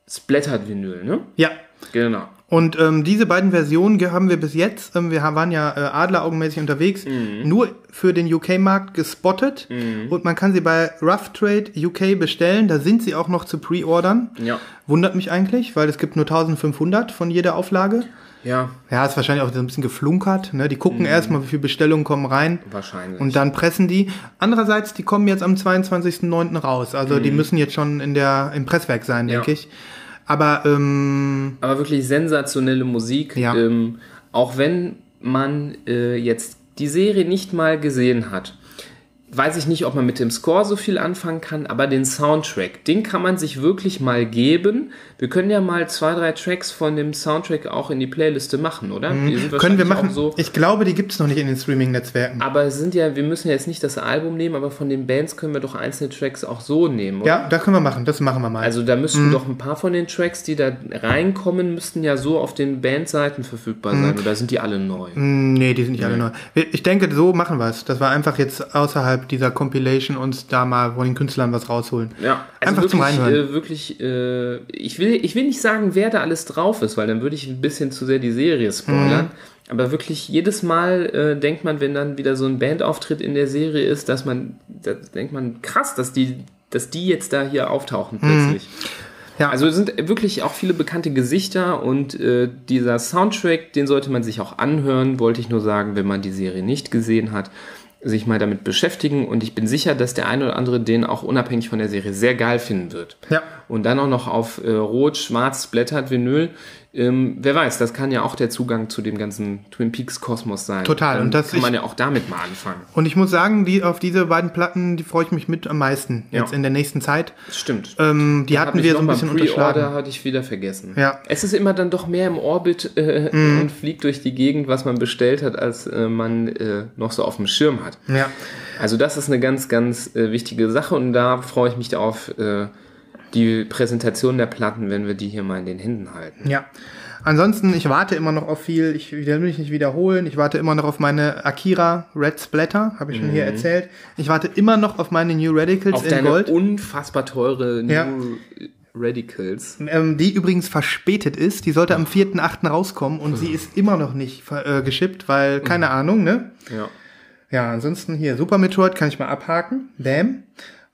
Splattered Vinyl, ne? Ja. Genau. Und ähm, diese beiden Versionen haben wir bis jetzt, ähm, wir waren ja äh, adleraugenmäßig unterwegs, Mhm. nur für den UK-Markt gespottet. Und man kann sie bei Rough Trade UK bestellen. Da sind sie auch noch zu pre-ordern. Ja. Wundert mich eigentlich, weil es gibt nur 1500 von jeder Auflage. Ja, Ja, ist wahrscheinlich auch so ein bisschen geflunkert. Ne? Die gucken erstmal, wie viele Bestellungen kommen rein. wahrscheinlich. Und dann pressen die. Andererseits, die kommen jetzt am 22.09. raus. Also die müssen jetzt schon in der, im Presswerk sein, denke Ja. ich. Aber ähm, Aber wirklich sensationelle Musik. Ja. Ähm, auch wenn man äh, jetzt die Serie nicht mal gesehen hat, weiß ich nicht, ob man mit dem Score so viel anfangen kann, aber den Soundtrack, den kann man sich wirklich mal geben. Wir können ja mal zwei, drei Tracks von dem Soundtrack auch in die Playliste machen, oder? Die sind Mhm. können wir machen. So, Ich glaube, die gibt's noch nicht in den Streaming-Netzwerken. aber es sind ja, wir müssen ja jetzt nicht das Album nehmen, aber von den Bands können wir doch einzelne Tracks auch so nehmen, oder? Ja, das können wir machen. Das machen wir mal. Also da Mhm. müssten doch ein paar von den Tracks, die da reinkommen, müssten ja so auf den Bandseiten verfügbar Mhm. sein. Oder sind die alle neu? Nee, die sind nicht alle neu. Ich denke, so machen wir es. Das war einfach jetzt außerhalb dieser Compilation uns da mal von den Künstlern was rausholen. Ja, also Einfach zum wirklich, Reinhören. Äh, wirklich, äh, ich, will, ich will nicht sagen, wer da alles drauf ist, weil dann würde ich ein bisschen zu sehr die Serie spoilern. Mhm. Aber wirklich jedes Mal äh, denkt man, wenn dann wieder so ein Bandauftritt in der Serie ist, dass man, da denkt man, krass, dass die, dass die jetzt da hier auftauchen plötzlich. Mhm. Ja. Also es sind wirklich auch viele bekannte Gesichter und äh, dieser Soundtrack, den sollte man sich auch anhören, wollte ich nur sagen, wenn man die Serie nicht gesehen hat, sich mal damit beschäftigen und ich bin sicher, dass der eine oder andere den auch unabhängig von der Serie sehr geil finden wird. Ja. Und dann auch noch auf äh, Rot, Schwarz, Splattert, Vinyl. Ähm, wer weiß, das kann ja auch der Zugang zu dem ganzen Twin Peaks Kosmos sein. Total. Dann Und das kann man ja auch damit mal anfangen. Und ich muss sagen, die, auf diese beiden Platten, die freue ich mich mit am meisten jetzt Ja. in der nächsten Zeit. Das stimmt. Ähm, die Hab hatten wir so ein bisschen unterschlagen. hatte ich wieder vergessen. Ja. Es ist immer dann doch mehr im Orbit äh, und fliegt durch die Gegend, was man bestellt hat, als äh, man äh, noch so auf dem Schirm hat. Ja. Also das ist eine ganz, ganz äh, wichtige Sache und da freue ich mich auf äh, die Präsentation der Platten, wenn wir die hier mal in den Händen halten. Ja. Ansonsten, ich warte immer noch auf viel, ich will mich nicht wiederholen, ich warte immer noch auf meine Akira Red Splatter, habe ich schon hier erzählt. Ich warte immer noch auf meine New Radicals Mhm. Auf in deine Gold, unfassbar teure Ja. New Radicals. ähm, die übrigens verspätet ist. Die sollte am 4.8. rauskommen und sie ist immer noch nicht äh, geschippt, weil, keine Ahnung, ne? Ja. Ja, ansonsten hier, Super Metroid kann ich mal abhaken. Bam.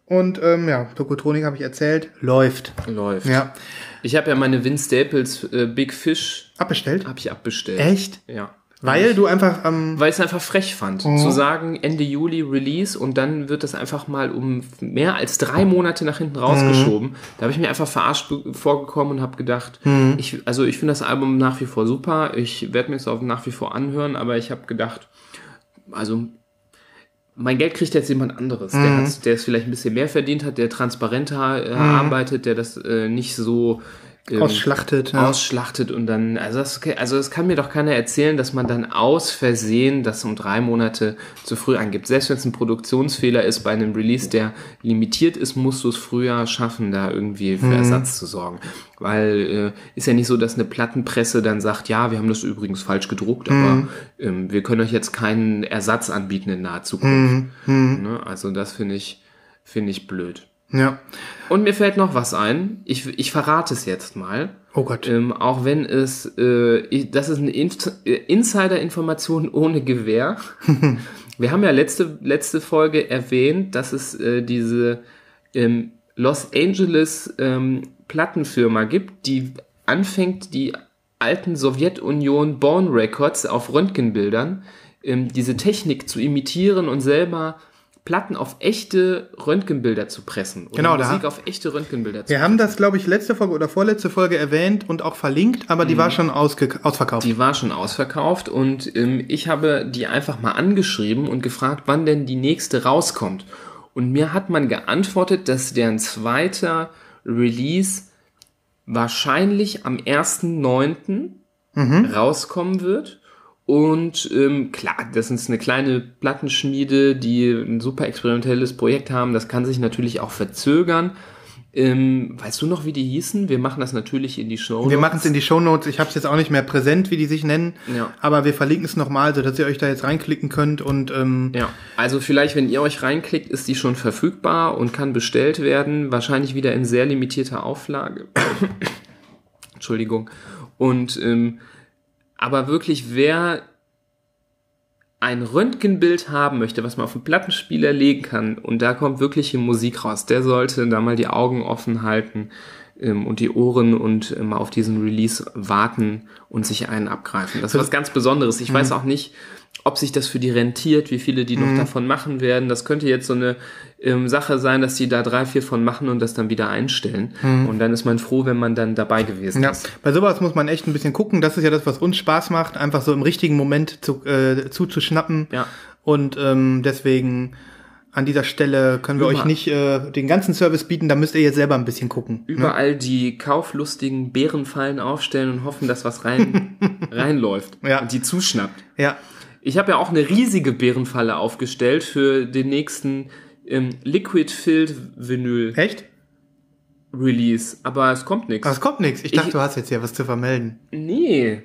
Und ähm, ja, Tokotronik habe ich erzählt, läuft. Läuft. Ja. Ich habe ja meine Vince Staples äh, Big Fish Abbestellt? habe ich abbestellt. Echt? Ja. Weil du einfach am. Weil ich es einfach frech fand, Mhm. zu sagen, Ende Juli Release und dann wird das einfach mal um mehr als drei Monate nach hinten rausgeschoben. Da habe ich mir einfach verarscht vorgekommen und habe gedacht, Mhm. ich, also ich finde das Album nach wie vor super, ich werde mir es auch nach wie vor anhören, aber ich habe gedacht, also mein Geld kriegt jetzt jemand anderes, der, hat, der es vielleicht ein bisschen mehr verdient hat, der transparenter äh, arbeitet, der das äh, nicht so ähm, Ausschlachtet, ja. ausschlachtet und dann, also das, also das kann mir doch keiner erzählen, dass man dann aus Versehen das um drei Monate zu früh angibt. Selbst wenn es ein Produktionsfehler ist bei einem Release, der limitiert ist, musst du es früher schaffen, da irgendwie für Ersatz zu sorgen. Weil äh, ist ja nicht so, dass eine Plattenpresse dann sagt, ja, wir haben das übrigens falsch gedruckt, aber ähm, wir können euch jetzt keinen Ersatz anbieten in naher Zukunft. Ne? Also das finde ich, finde ich blöd. Ja. Und mir fällt noch was ein. Ich, ich verrate es jetzt mal. Oh Gott. Ähm, auch wenn es, äh, ich, das ist eine Inf- äh, Insider-Information ohne Gewähr. Wir haben ja letzte, letzte Folge erwähnt, dass es äh, diese ähm, Los Angeles ähm, Plattenfirma gibt, die anfängt, die alten Sowjetunion Born Records auf Röntgenbildern ähm, diese Technik zu imitieren und selber Platten auf echte Röntgenbilder zu pressen. Oder Genau, da- Musik auf echte Röntgenbilder zu Wir haben das, glaube ich, letzte Folge oder vorletzte Folge erwähnt und auch verlinkt, aber die war schon ausverkauft. Die war schon ausverkauft und ähm, ich habe die einfach mal angeschrieben und gefragt, wann denn die nächste rauskommt. Und mir hat man geantwortet, dass deren zweiter Release wahrscheinlich am 1.9. rauskommen wird. Und ähm, klar, das ist eine kleine Plattenschmiede, die ein super experimentelles Projekt haben. Das kann sich natürlich auch verzögern. Ähm, weißt du noch, wie die hießen? Wir machen das natürlich in die Show. Wir machen es in die Shownotes. Ich habe es jetzt auch nicht mehr präsent, wie die sich nennen. Ja. Aber wir verlinken es nochmal, sodass ihr euch da jetzt reinklicken könnt. Und ähm, Ja, also vielleicht, wenn ihr euch reinklickt, ist die schon verfügbar und kann bestellt werden. Wahrscheinlich wieder in sehr limitierter Auflage. Entschuldigung. Und ähm, aber wirklich, wer ein Röntgenbild haben möchte, was man auf den Plattenspieler legen kann, und da kommt wirkliche Musik raus, der sollte da mal die Augen offen halten und die Ohren und äh, mal auf diesen Release warten und sich einen abgreifen. Das ist was ganz Besonderes. Ich weiß auch nicht, ob sich das für die rentiert, wie viele die noch davon machen werden. Das könnte jetzt so eine ähm, Sache sein, dass die da drei, vier von machen und das dann wieder einstellen. Und dann ist man froh, wenn man dann dabei gewesen ja, ist. bei sowas muss man echt ein bisschen gucken. Das ist ja das, was uns Spaß macht, einfach so im richtigen Moment zu, äh, zuzuschnappen. Ja. Und ähm, deswegen an dieser Stelle können wir Über- euch nicht äh, den ganzen Service bieten. Da müsst ihr jetzt selber ein bisschen gucken. Überall die kauflustigen Bärenfallen aufstellen und hoffen, dass was rein reinläuft Ja. und die zuschnappt. Ja. Ich habe ja auch eine riesige Bärenfalle aufgestellt für den nächsten ähm, Liquid Filled Vinyl Echt? Release, aber es kommt nichts. Es kommt nichts. Ich dachte, du hast jetzt hier was zu vermelden. Nee.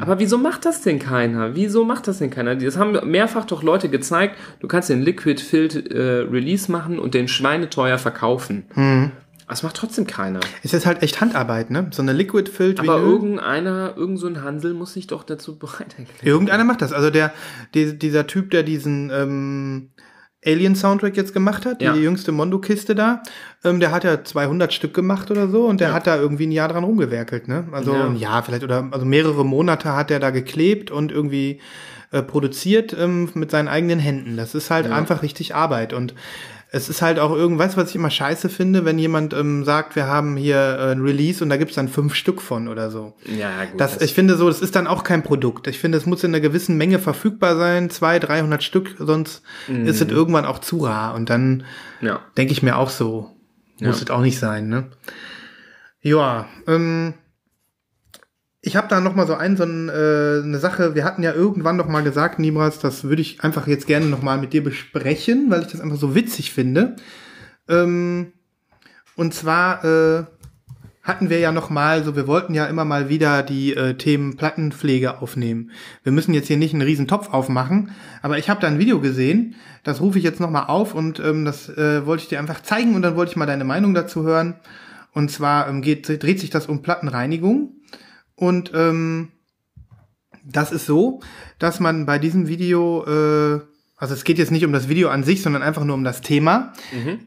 Aber wieso macht das denn keiner? Wieso macht das denn keiner? Das haben mehrfach doch Leute gezeigt. Du kannst den Liquid Filled äh, Release machen und den schweineteuer verkaufen. Aber es macht trotzdem keiner. Es ist halt echt Handarbeit, ne? So eine Liquid Filled Aber Vinyl. irgendeiner, irgend so ein Hansel muss sich doch dazu bereit erklären. Irgendeiner macht das. Also der, die, dieser Typ, der diesen ähm, Alien-Soundtrack jetzt gemacht hat, Ja. die jüngste Mondo-Kiste da, ähm, der hat ja 200 Stück gemacht oder so und der Ja. hat da irgendwie ein Jahr dran rumgewerkelt, ne? Also Ja. ein Jahr vielleicht oder also mehrere Monate hat er da geklebt und irgendwie äh, produziert ähm, mit seinen eigenen Händen. Das ist halt einfach richtig Arbeit und es ist halt auch irgendwas, was ich immer scheiße finde, wenn jemand ähm, sagt, wir haben hier äh, ein Release und da gibt's dann fünf Stück von oder so. Ja, gut. Das, ich finde so, das ist dann auch kein Produkt. Ich finde, es muss in einer gewissen Menge verfügbar sein, zwei, 300 Stück, sonst ist es irgendwann auch zu rar. Und dann ja. denke ich mir auch so, muss Ja. es auch nicht sein, ne? Ja, ähm, ich habe da noch mal so ein, so ein, äh, eine Sache, wir hatten ja irgendwann noch mal gesagt, Nimras, das würde ich einfach jetzt gerne noch mal mit dir besprechen, weil ich das einfach so witzig finde. Ähm, und zwar äh, hatten wir ja noch mal, so wir wollten ja immer mal wieder die äh, Themen Plattenpflege aufnehmen. Wir müssen jetzt hier nicht einen riesen Topf aufmachen, aber ich habe da ein Video gesehen, das rufe ich jetzt noch mal auf und ähm, das äh, wollte ich dir einfach zeigen und dann wollte ich mal deine Meinung dazu hören. Und zwar ähm, geht, dreht sich das um Plattenreinigung und ähm, das ist so, dass man bei diesem Video, äh, also es geht jetzt nicht um das Video an sich, sondern einfach nur um das Thema,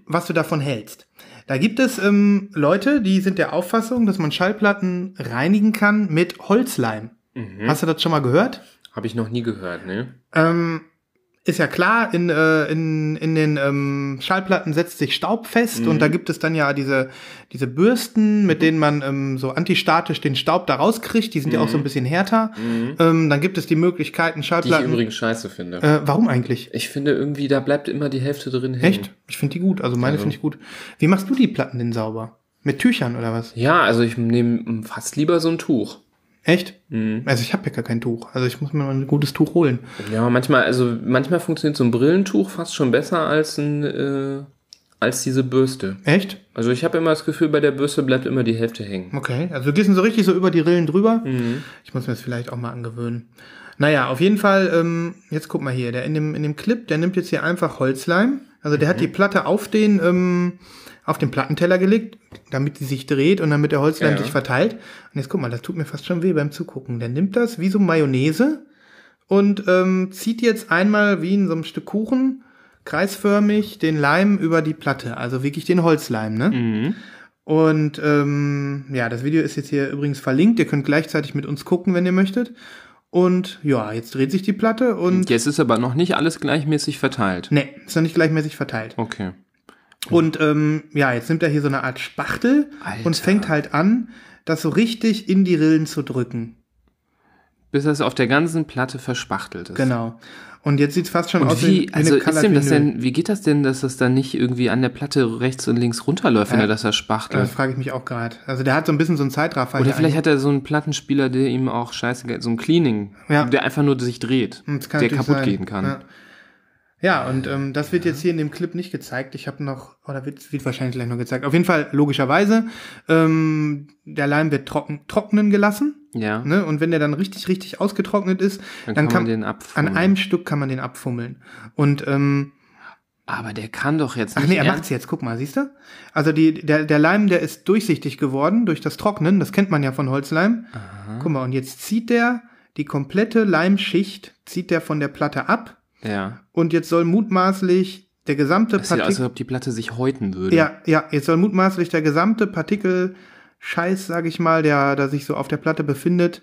was du davon hältst. Da gibt es ähm, Leute, die sind der Auffassung, dass man Schallplatten reinigen kann mit Holzleim. Hast du das schon mal gehört? Habe ich noch nie gehört, ne? Ähm, ist ja klar, in, äh, in, in den ähm, Schallplatten setzt sich Staub fest und da gibt es dann ja diese, diese Bürsten, mit denen man ähm, so antistatisch den Staub da rauskriegt. Die sind ja auch so ein bisschen härter. Ähm, dann gibt es die Möglichkeiten, Die ich Schallplatten. übrigens scheiße finde. äh, warum eigentlich? Ich finde irgendwie, da bleibt immer die Hälfte drin hängen. Echt? Ich finde die gut. Also meine finde ich gut. Wie machst du die Platten denn sauber? Mit Tüchern oder was? Ja, also ich nehme fast lieber so ein Tuch. Echt? Mhm. Also ich habe ja gar kein Tuch. Also ich muss mir mal ein gutes Tuch holen. Ja, manchmal, also manchmal funktioniert so ein Brillentuch fast schon besser als ein, äh, als diese Bürste. Echt? Also ich habe immer das Gefühl, bei der Bürste bleibt immer die Hälfte hängen. Okay. Also du gehst so richtig so über die Rillen drüber. Mhm. Ich muss mir das vielleicht auch mal angewöhnen. Naja, auf jeden Fall, ähm, jetzt guck mal hier, der in dem, in dem Clip, der nimmt jetzt hier einfach Holzleim. Also der hat Mhm. die Platte auf den, ähm, auf den Plattenteller gelegt, damit sie sich dreht und damit der Holzleim Ja. sich verteilt. Und jetzt guck mal, das tut mir fast schon weh beim Zugucken. Der nimmt das wie so Mayonnaise und ähm, zieht jetzt einmal wie in so einem Stück Kuchen kreisförmig den Leim über die Platte, also wirklich den Holzleim, ne? Mhm. Und ähm, ja, das Video ist jetzt hier übrigens verlinkt. Ihr könnt gleichzeitig mit uns gucken, wenn ihr möchtet. Und ja, jetzt dreht sich die Platte und Jetzt ist aber noch nicht alles gleichmäßig verteilt. ne, ist noch nicht gleichmäßig verteilt. Okay. Und ähm, ja, jetzt nimmt er hier so eine Art Spachtel Alter. und fängt halt an, das so richtig in die Rillen zu drücken. Bis das auf der ganzen Platte verspachtelt ist. Genau. Und jetzt sieht's fast schon aus Und wie, wie also ist dem das denn, wie geht das denn, dass das dann nicht irgendwie an der Platte rechts und links runterläuft, wenn er das Das verspachtelt? frage ich mich auch gerade. Also der hat so ein bisschen so einen Zeitraffer. Oder vielleicht hat er so einen Plattenspieler, der ihm auch scheiße, so ein Cleaning, Ja. der einfach nur sich dreht, der kaputt sein. gehen kann. Ja, ja und ähm, das wird jetzt hier in dem Clip nicht gezeigt. Ich habe noch, oder wird, wird wahrscheinlich gleich noch gezeigt. Auf jeden Fall, logischerweise, ähm, der Leim wird trocken, trocknen gelassen. Ja, Ne? Und wenn der dann richtig, richtig ausgetrocknet ist, dann, dann, kann man kann, den abfummeln. an einem Stück kann man den abfummeln. Und ähm, Aber der kann doch jetzt ach nicht nee, er macht's jetzt, guck mal, siehst du? Also die, der, der Leim, der ist durchsichtig geworden durch das Trocknen, das kennt man ja von Holzleim. Guck mal, und jetzt zieht der die komplette Leimschicht, zieht der von der Platte ab Ja. Und jetzt soll mutmaßlich der gesamte sieht aus, als Partikel, ob die Platte sich häuten würde. ja, ja, jetzt soll mutmaßlich der gesamte Partikel Scheiß, sag ich mal, der da sich so auf der Platte befindet,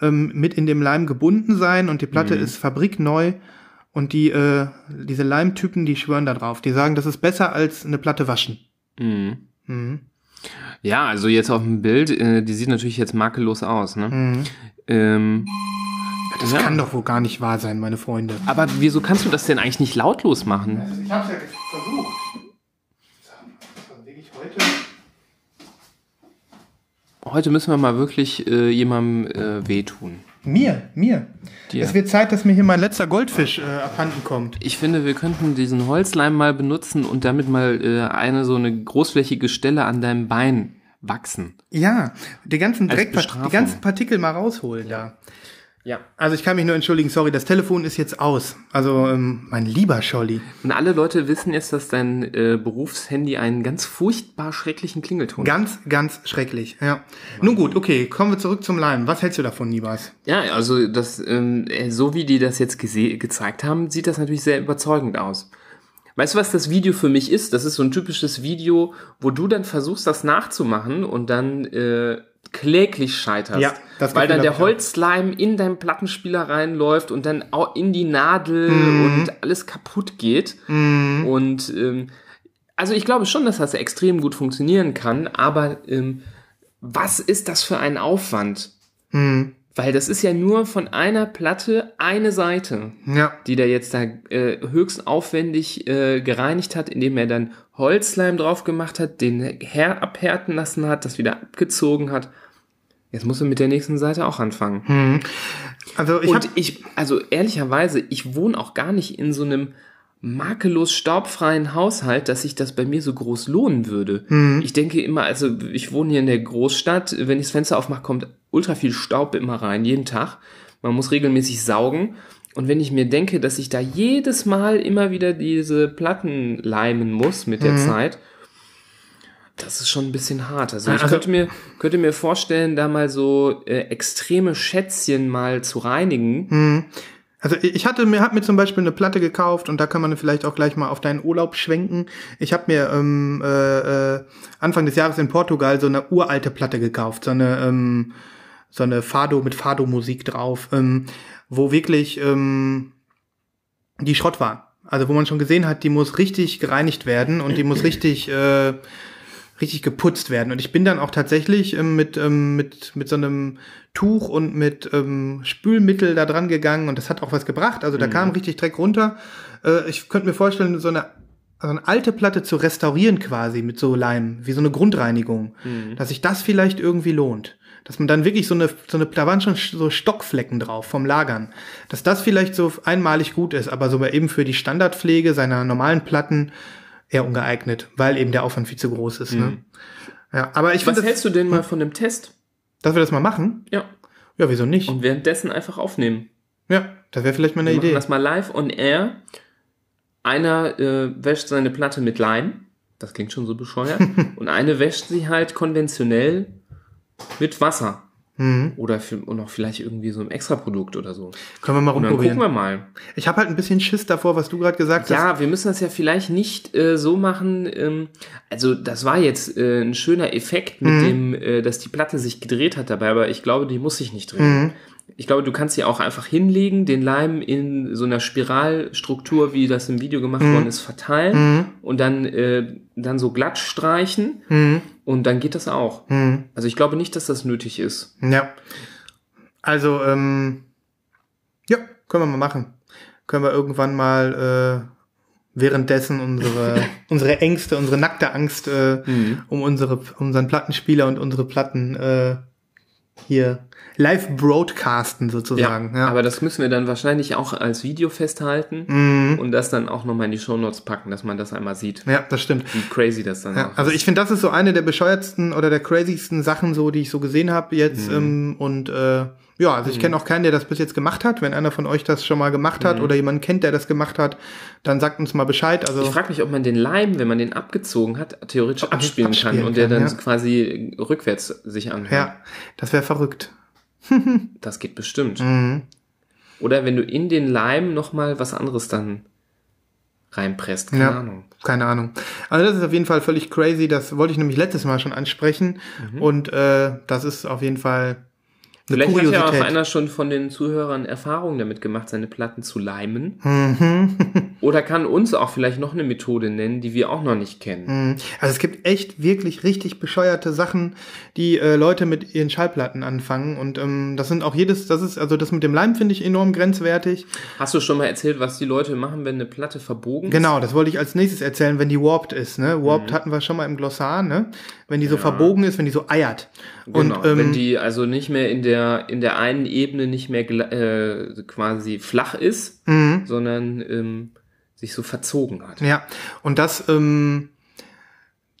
ähm, mit in dem Leim gebunden sein und die Platte Mhm. ist fabrikneu und die äh, diese Leimtypen, die schwören da drauf. Die sagen, das ist besser als eine Platte waschen. Mhm. Mhm. Ja, also jetzt auf dem Bild, äh, die sieht natürlich jetzt makellos aus, ne? Mhm. Ähm, Das Ja. kann doch wohl gar nicht wahr sein, meine Freunde. aber wieso kannst du das denn eigentlich nicht lautlos machen? Ich hab's ja versucht. ich heute Heute müssen wir mal wirklich äh, jemandem äh, wehtun. Mir, mir. Dir. Es wird Zeit, dass mir hier mein letzter Goldfisch äh, abhanden kommt. Ich finde, wir könnten diesen Holzleim mal benutzen und damit mal äh, eine so eine großflächige Stelle an deinem Bein wachsen. Ja, die ganzen Dreck, die ganzen Partikel mal rausholen da. Ja. Also ich kann mich nur entschuldigen, sorry, das Telefon ist jetzt aus. Also ähm, mein lieber Scholli. Und alle Leute wissen jetzt, dass dein äh, Berufshandy einen ganz furchtbar schrecklichen Klingelton hat. Ganz, ganz schrecklich. Ja. Nun gut, okay, kommen wir zurück zum Leim. Was hältst du davon, Nibas? Ja, also das, ähm, äh, so wie die das jetzt gezeigt haben, sieht das natürlich sehr überzeugend aus. Weißt du, was das Video für mich ist? Das ist so ein typisches Video, wo du dann versuchst, das nachzumachen und dann äh, kläglich scheiterst. Ja, das weil dann der. Holzleim in deinen Plattenspieler reinläuft und dann auch in die Nadel Mhm. und alles kaputt geht. Und ähm, also ich glaube schon, dass das extrem gut funktionieren kann, aber ähm, was ist das für ein Aufwand? Weil das ist ja nur von einer Platte eine Seite, Ja. die der jetzt da äh, höchst aufwendig äh, gereinigt hat, indem er dann Holzleim drauf gemacht hat, den her abhärten lassen hat, das wieder abgezogen hat. Jetzt muss er mit der nächsten Seite auch anfangen. Also ich Und ich, also ehrlicherweise, ich wohne auch gar nicht in so einem makellos staubfreien Haushalt, dass sich das bei mir so groß lohnen würde. Ich denke immer, also ich wohne hier in der Großstadt, wenn ich das Fenster aufmache, kommt ultra viel Staub immer rein, jeden Tag. Man muss regelmäßig saugen. Und wenn ich mir denke, dass ich da jedes Mal immer wieder diese Platten leimen muss mit der Zeit, das ist schon ein bisschen hart. Also ich Also- könnte mir, könnte mir vorstellen, da mal so äh, extreme Schätzchen mal zu reinigen. also ich hatte mir, hab mir zum Beispiel eine Platte gekauft und da kann man vielleicht auch gleich mal auf deinen Urlaub schwenken. Ich habe mir ähm, äh, äh, Anfang des Jahres in Portugal so eine uralte Platte gekauft, so eine ähm, so eine Fado mit Fado-Musik drauf, ähm, wo wirklich ähm, die Schrott war. Also wo man schon gesehen hat, die muss richtig gereinigt werden und die muss richtig äh, richtig geputzt werden. Und ich bin dann auch tatsächlich ähm, mit, ähm, mit, mit so einem Tuch und mit ähm, Spülmittel da dran gegangen und das hat auch was gebracht. Also da kam richtig Dreck runter. Äh, ich könnte mir vorstellen, so eine, so eine alte Platte zu restaurieren quasi mit so Leim, wie so eine Grundreinigung, dass sich das vielleicht irgendwie lohnt. Dass man dann wirklich so eine, so eine, da waren schon so Stockflecken drauf vom Lagern. Dass das vielleicht so einmalig gut ist, aber so eben für die Standardpflege seiner normalen Platten eher ungeeignet, weil eben der Aufwand viel zu groß ist. Ne? Ja, aber ich Was finde, hältst du denn mal von dem Test? dass wir das mal machen. Ja. Ja, wieso nicht? Und währenddessen einfach aufnehmen. Ja, das wäre vielleicht mal eine Wir machen Idee. das mal live on air. Einer äh, wäscht seine Platte mit Leim. Das klingt schon so bescheuert. und eine wäscht sie halt konventionell mit Wasser. Mhm. Oder für, und auch vielleicht irgendwie so ein Extraprodukt oder so. Können wir mal Und dann gucken rumprobieren. wir mal. Ich habe halt ein bisschen Schiss davor, was du gerade gesagt hast. Ja, wir müssen das ja vielleicht nicht äh, so machen. Ähm, also das war jetzt äh, ein schöner Effekt mit dem, äh, dass die Platte sich gedreht hat dabei, aber ich glaube, die muss sich nicht drehen. Ich glaube, du kannst sie auch einfach hinlegen, den Leim in so einer Spiralstruktur, wie das im Video gemacht worden ist, verteilen und dann, äh, dann so glatt streichen und dann geht das auch. Also ich glaube nicht, dass das nötig ist. Ja. Also, ähm, ja, können wir mal machen. Können wir irgendwann mal äh, währenddessen unsere, unsere Ängste, unsere nackte Angst äh, um unsere, unseren Plattenspieler und unsere Platten äh, hier live broadcasten sozusagen. Ja, Aber das müssen wir dann wahrscheinlich auch als Video festhalten und das dann auch nochmal in die Shownotes packen, dass man das einmal sieht, ja das stimmt. wie crazy das dann Ja, auch also ich finde, das ist so eine der bescheuertsten oder der crazysten Sachen, so die ich so gesehen habe jetzt. Ähm, und äh, ja, also ich kenne auch keinen, der das bis jetzt gemacht hat. Wenn einer von euch das schon mal gemacht hat oder jemanden kennt, der das gemacht hat, dann sagt uns mal Bescheid. Also Ich frage mich, ob man den Leim, wenn man den abgezogen hat, theoretisch abspielen, abspielen kann und der dann ja. quasi rückwärts sich anhört. ja, das wäre verrückt. Das geht bestimmt. Mhm. Oder wenn du in den Leim nochmal was anderes dann reinpresst. Keine Ja. Ahnung. Keine Ahnung. Also das ist auf jeden Fall völlig crazy. Das wollte ich nämlich letztes Mal schon ansprechen. Und äh, das ist auf jeden Fall Vielleicht hat ja auch Kuriosität. einer schon von den Zuhörern Erfahrungen damit gemacht, seine Platten zu leimen. Mhm. Oder kann uns auch vielleicht noch eine Methode nennen, die wir auch noch nicht kennen. Also es gibt echt wirklich richtig bescheuerte Sachen, die äh, Leute mit ihren Schallplatten anfangen. Und ähm, das sind auch jedes, das ist, also das mit dem Leim finde ich enorm grenzwertig. Hast du schon mal erzählt, was die Leute machen, wenn eine Platte verbogen ist? Genau, das wollte ich als nächstes erzählen, wenn die warped ist. Ne? Mhm. Warped hatten wir schon mal im Glossar, ne? Wenn die so verbogen ist, wenn die so eiert. Genau, Und ähm, wenn die also nicht mehr in der in der einen Ebene nicht mehr äh, quasi flach ist, Mhm. sondern ähm, sich so verzogen hat. Ja, und das, ähm,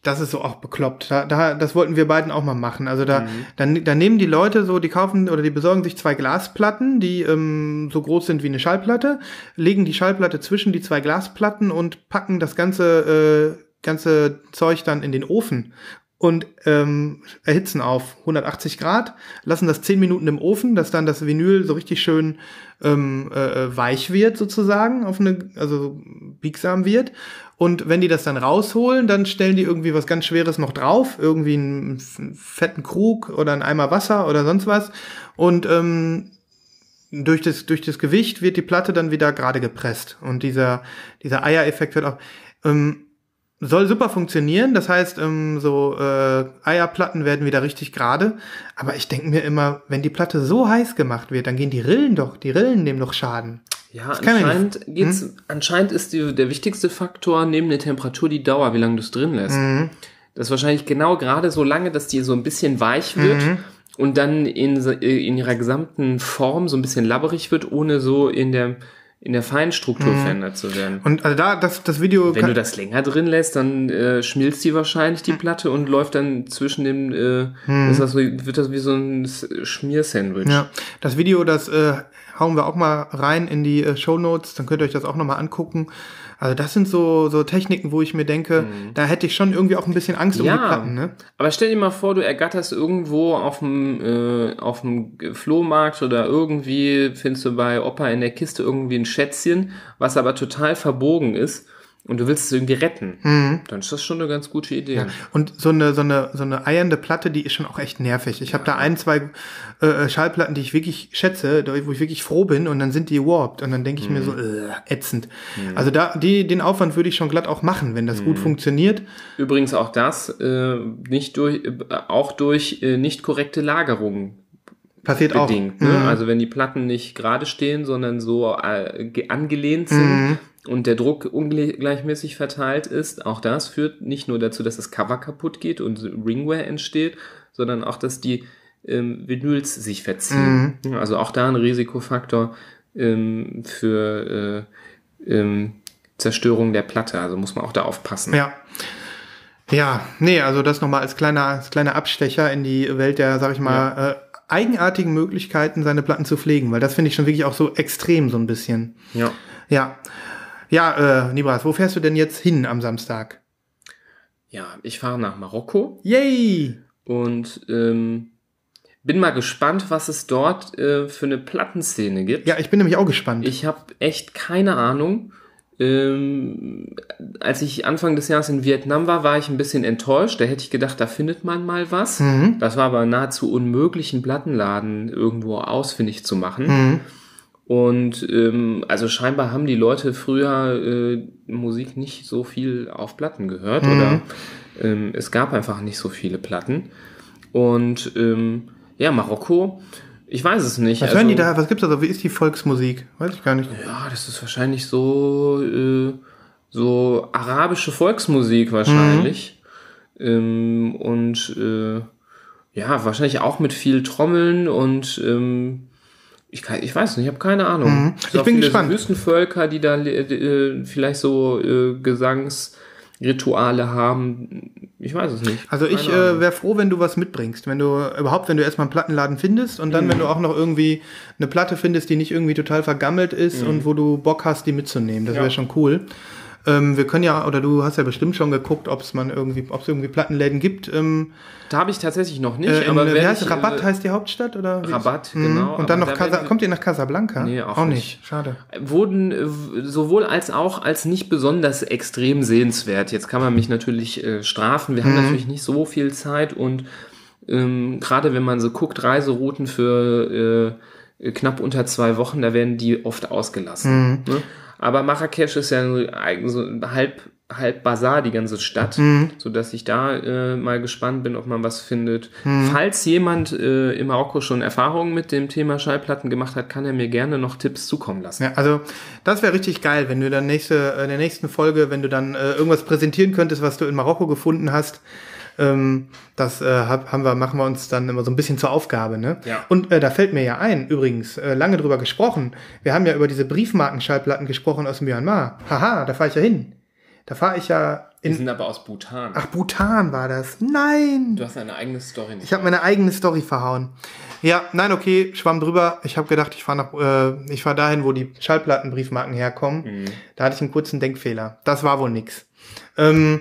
das ist so auch bekloppt. Da, da, das wollten wir beiden auch mal machen. Also da, dann, dann nehmen die Leute so, die kaufen oder die besorgen sich zwei Glasplatten, die ähm, so groß sind wie eine Schallplatte, legen die Schallplatte zwischen die zwei Glasplatten und packen das ganze, äh, ganze Zeug dann in den Ofen und ähm, erhitzen auf 180 Grad, lassen das 10 Minuten im Ofen, dass dann das Vinyl so richtig schön ähm, äh, weich wird sozusagen, auf eine, also biegsam wird. Und wenn die das dann rausholen, dann stellen die irgendwie was ganz Schweres noch drauf, irgendwie einen fetten Krug oder einen Eimer Wasser oder sonst was. Und ähm, durch das, durch das Gewicht wird die Platte dann wieder gerade gepresst. Und dieser, dieser Eiereffekt wird auch. Ähm, soll super funktionieren. Das heißt, ähm, so äh, Eierplatten werden wieder richtig gerade. Aber ich denke mir immer, wenn die Platte so heiß gemacht wird, dann gehen die Rillen doch, die Rillen nehmen doch Schaden. Ja, anscheinend geht's, anscheinend ist die, der wichtigste Faktor neben der Temperatur die Dauer, wie lange du es drin lässt. Das ist wahrscheinlich genau gerade so lange, dass die so ein bisschen weich wird und dann in, so- in ihrer gesamten Form so ein bisschen labberig wird, ohne so in der, in der Feinstruktur verändert zu werden. Und also da, das, das Video Wenn du das länger drin lässt, dann äh, schmilzt die wahrscheinlich die Platte und läuft dann zwischen dem, äh, ist das so, wird das wie so ein Schmiersandwich. Ja, das Video, das äh, hauen wir auch mal rein in die äh, Show Notes, dann könnt ihr euch das auch nochmal angucken. Also das sind so, so Techniken, wo ich mir denke, da hätte ich schon irgendwie auch ein bisschen Angst um die Platten, ne? aber stell dir mal vor, du ergatterst irgendwo auf dem, äh, auf dem Flohmarkt oder irgendwie findest du bei Opa in der Kiste irgendwie ein Schätzchen, was aber total verbogen ist und du willst es irgendwie retten, dann ist das schon eine ganz gute Idee. Und so eine, so eine, so eine eiernde Platte, die ist schon auch echt nervig. Ich habe da ein, zwei äh, Schallplatten, die ich wirklich schätze, wo ich wirklich froh bin und dann sind die warped und dann denke ich mir so, äh, ätzend. Also da, die, den Aufwand würde ich schon glatt auch machen, wenn das gut funktioniert. Übrigens auch das äh, nicht durch, äh, auch durch äh, nicht korrekte Lagerung Passiert auch. bedingt. Ne? Also wenn die Platten nicht gerade stehen, sondern so äh, ge- angelehnt sind und der Druck ungleichmäßig verteilt ist, auch das führt nicht nur dazu, dass das Cover kaputt geht und Ringware entsteht, sondern auch, dass die ähm, Vinyls sich verziehen. Ja, Also auch da ein Risikofaktor ähm, für äh, ähm, Zerstörung der Platte. Also muss man auch da aufpassen. Ja. Ja, nee, also das nochmal als kleiner, als kleiner Abstecher in die Welt der, sag ich mal, äh, eigenartigen Möglichkeiten, seine Platten zu pflegen, weil das finde ich schon wirklich auch so extrem so ein bisschen. Ja. Ja. Ja, äh, Nibras, wo fährst du denn jetzt hin am Samstag? Ja, ich fahre nach Marokko. Yay! und ähm, bin mal gespannt, was es dort äh, für eine Plattenszene gibt. Ja, ich bin nämlich auch gespannt. Ich habe echt keine Ahnung. Ähm, als ich Anfang des Jahres in Vietnam war, war ich ein bisschen enttäuscht. Da hätte ich gedacht, da findet man mal was. Das war aber nahezu unmöglich, einen Plattenladen irgendwo ausfindig zu machen. Und ähm, also scheinbar haben die Leute früher äh, Musik nicht so viel auf Platten gehört oder ähm, es gab einfach nicht so viele Platten. Und ähm, ja, Marokko, ich weiß es nicht. was also, hören die da? Was gibt's da so? Wie ist die Volksmusik? Weiß ich gar nicht. Ja, das ist wahrscheinlich so äh, so arabische Volksmusik wahrscheinlich. Ähm, und äh, ja, wahrscheinlich auch mit viel Trommeln und ähm, ich, kann, ich weiß nicht, ich habe keine Ahnung. Mhm. Ich bin gespannt. Wüstenvölker, die da äh, vielleicht so äh, Gesangsrituale haben. Ich weiß es nicht. Also ich äh, wäre froh, wenn du was mitbringst. Wenn du überhaupt, wenn du erstmal einen Plattenladen findest und dann, wenn du auch noch irgendwie eine Platte findest, die nicht irgendwie total vergammelt ist und wo du Bock hast, die mitzunehmen. Das Ja. wäre schon cool. Ähm, wir können ja, oder du hast ja bestimmt schon geguckt, ob es man irgendwie, ob es irgendwie Plattenläden gibt. Ähm, da habe ich tatsächlich noch nicht. äh, aber wie heißt ich? Rabat äh, heißt die Hauptstadt oder? wie ist- Rabat, Mhm. genau, Und dann noch da Casa kommt ihr nach Casablanca? Nee, auch nicht. nicht. Schade. wurden äh, sowohl als auch als nicht besonders extrem sehenswert. Jetzt kann man mich natürlich äh, strafen. Wir haben natürlich nicht so viel Zeit und ähm, gerade wenn man so guckt, Reiserouten für äh, knapp unter zwei Wochen, da werden die oft ausgelassen. Ne? Aber Marrakesch ist ja so halb halb Bazar, die ganze Stadt, so dass ich da äh, mal gespannt bin, ob man was findet. Falls jemand äh, in Marokko schon Erfahrungen mit dem Thema Schallplatten gemacht hat, kann er mir gerne noch Tipps zukommen lassen. Ja, also das wäre richtig geil, wenn du dann nächste, äh, in der nächsten Folge, wenn du dann äh, irgendwas präsentieren könntest, was du in Marokko gefunden hast. Ähm, das äh, hab, haben wir, machen wir uns dann immer so ein bisschen zur Aufgabe, ne? Ja. Und äh, da fällt mir ja ein, übrigens, äh, lange drüber gesprochen. Wir haben ja über diese Briefmarkenschallplatten gesprochen aus Myanmar. Haha, da fahre ich ja hin. Da fahre ich ja in. sind aber aus Bhutan. Ach, Bhutan war das. Nein! Du hast eine eigene Story nicht. Ich habe meine eigene Story verhauen. Ja, nein, okay, schwamm drüber. Ich habe gedacht, ich fahre äh, ich fahre dahin, wo die Schallplattenbriefmarken herkommen. Da hatte ich einen kurzen Denkfehler. Das war wohl nix. Ähm,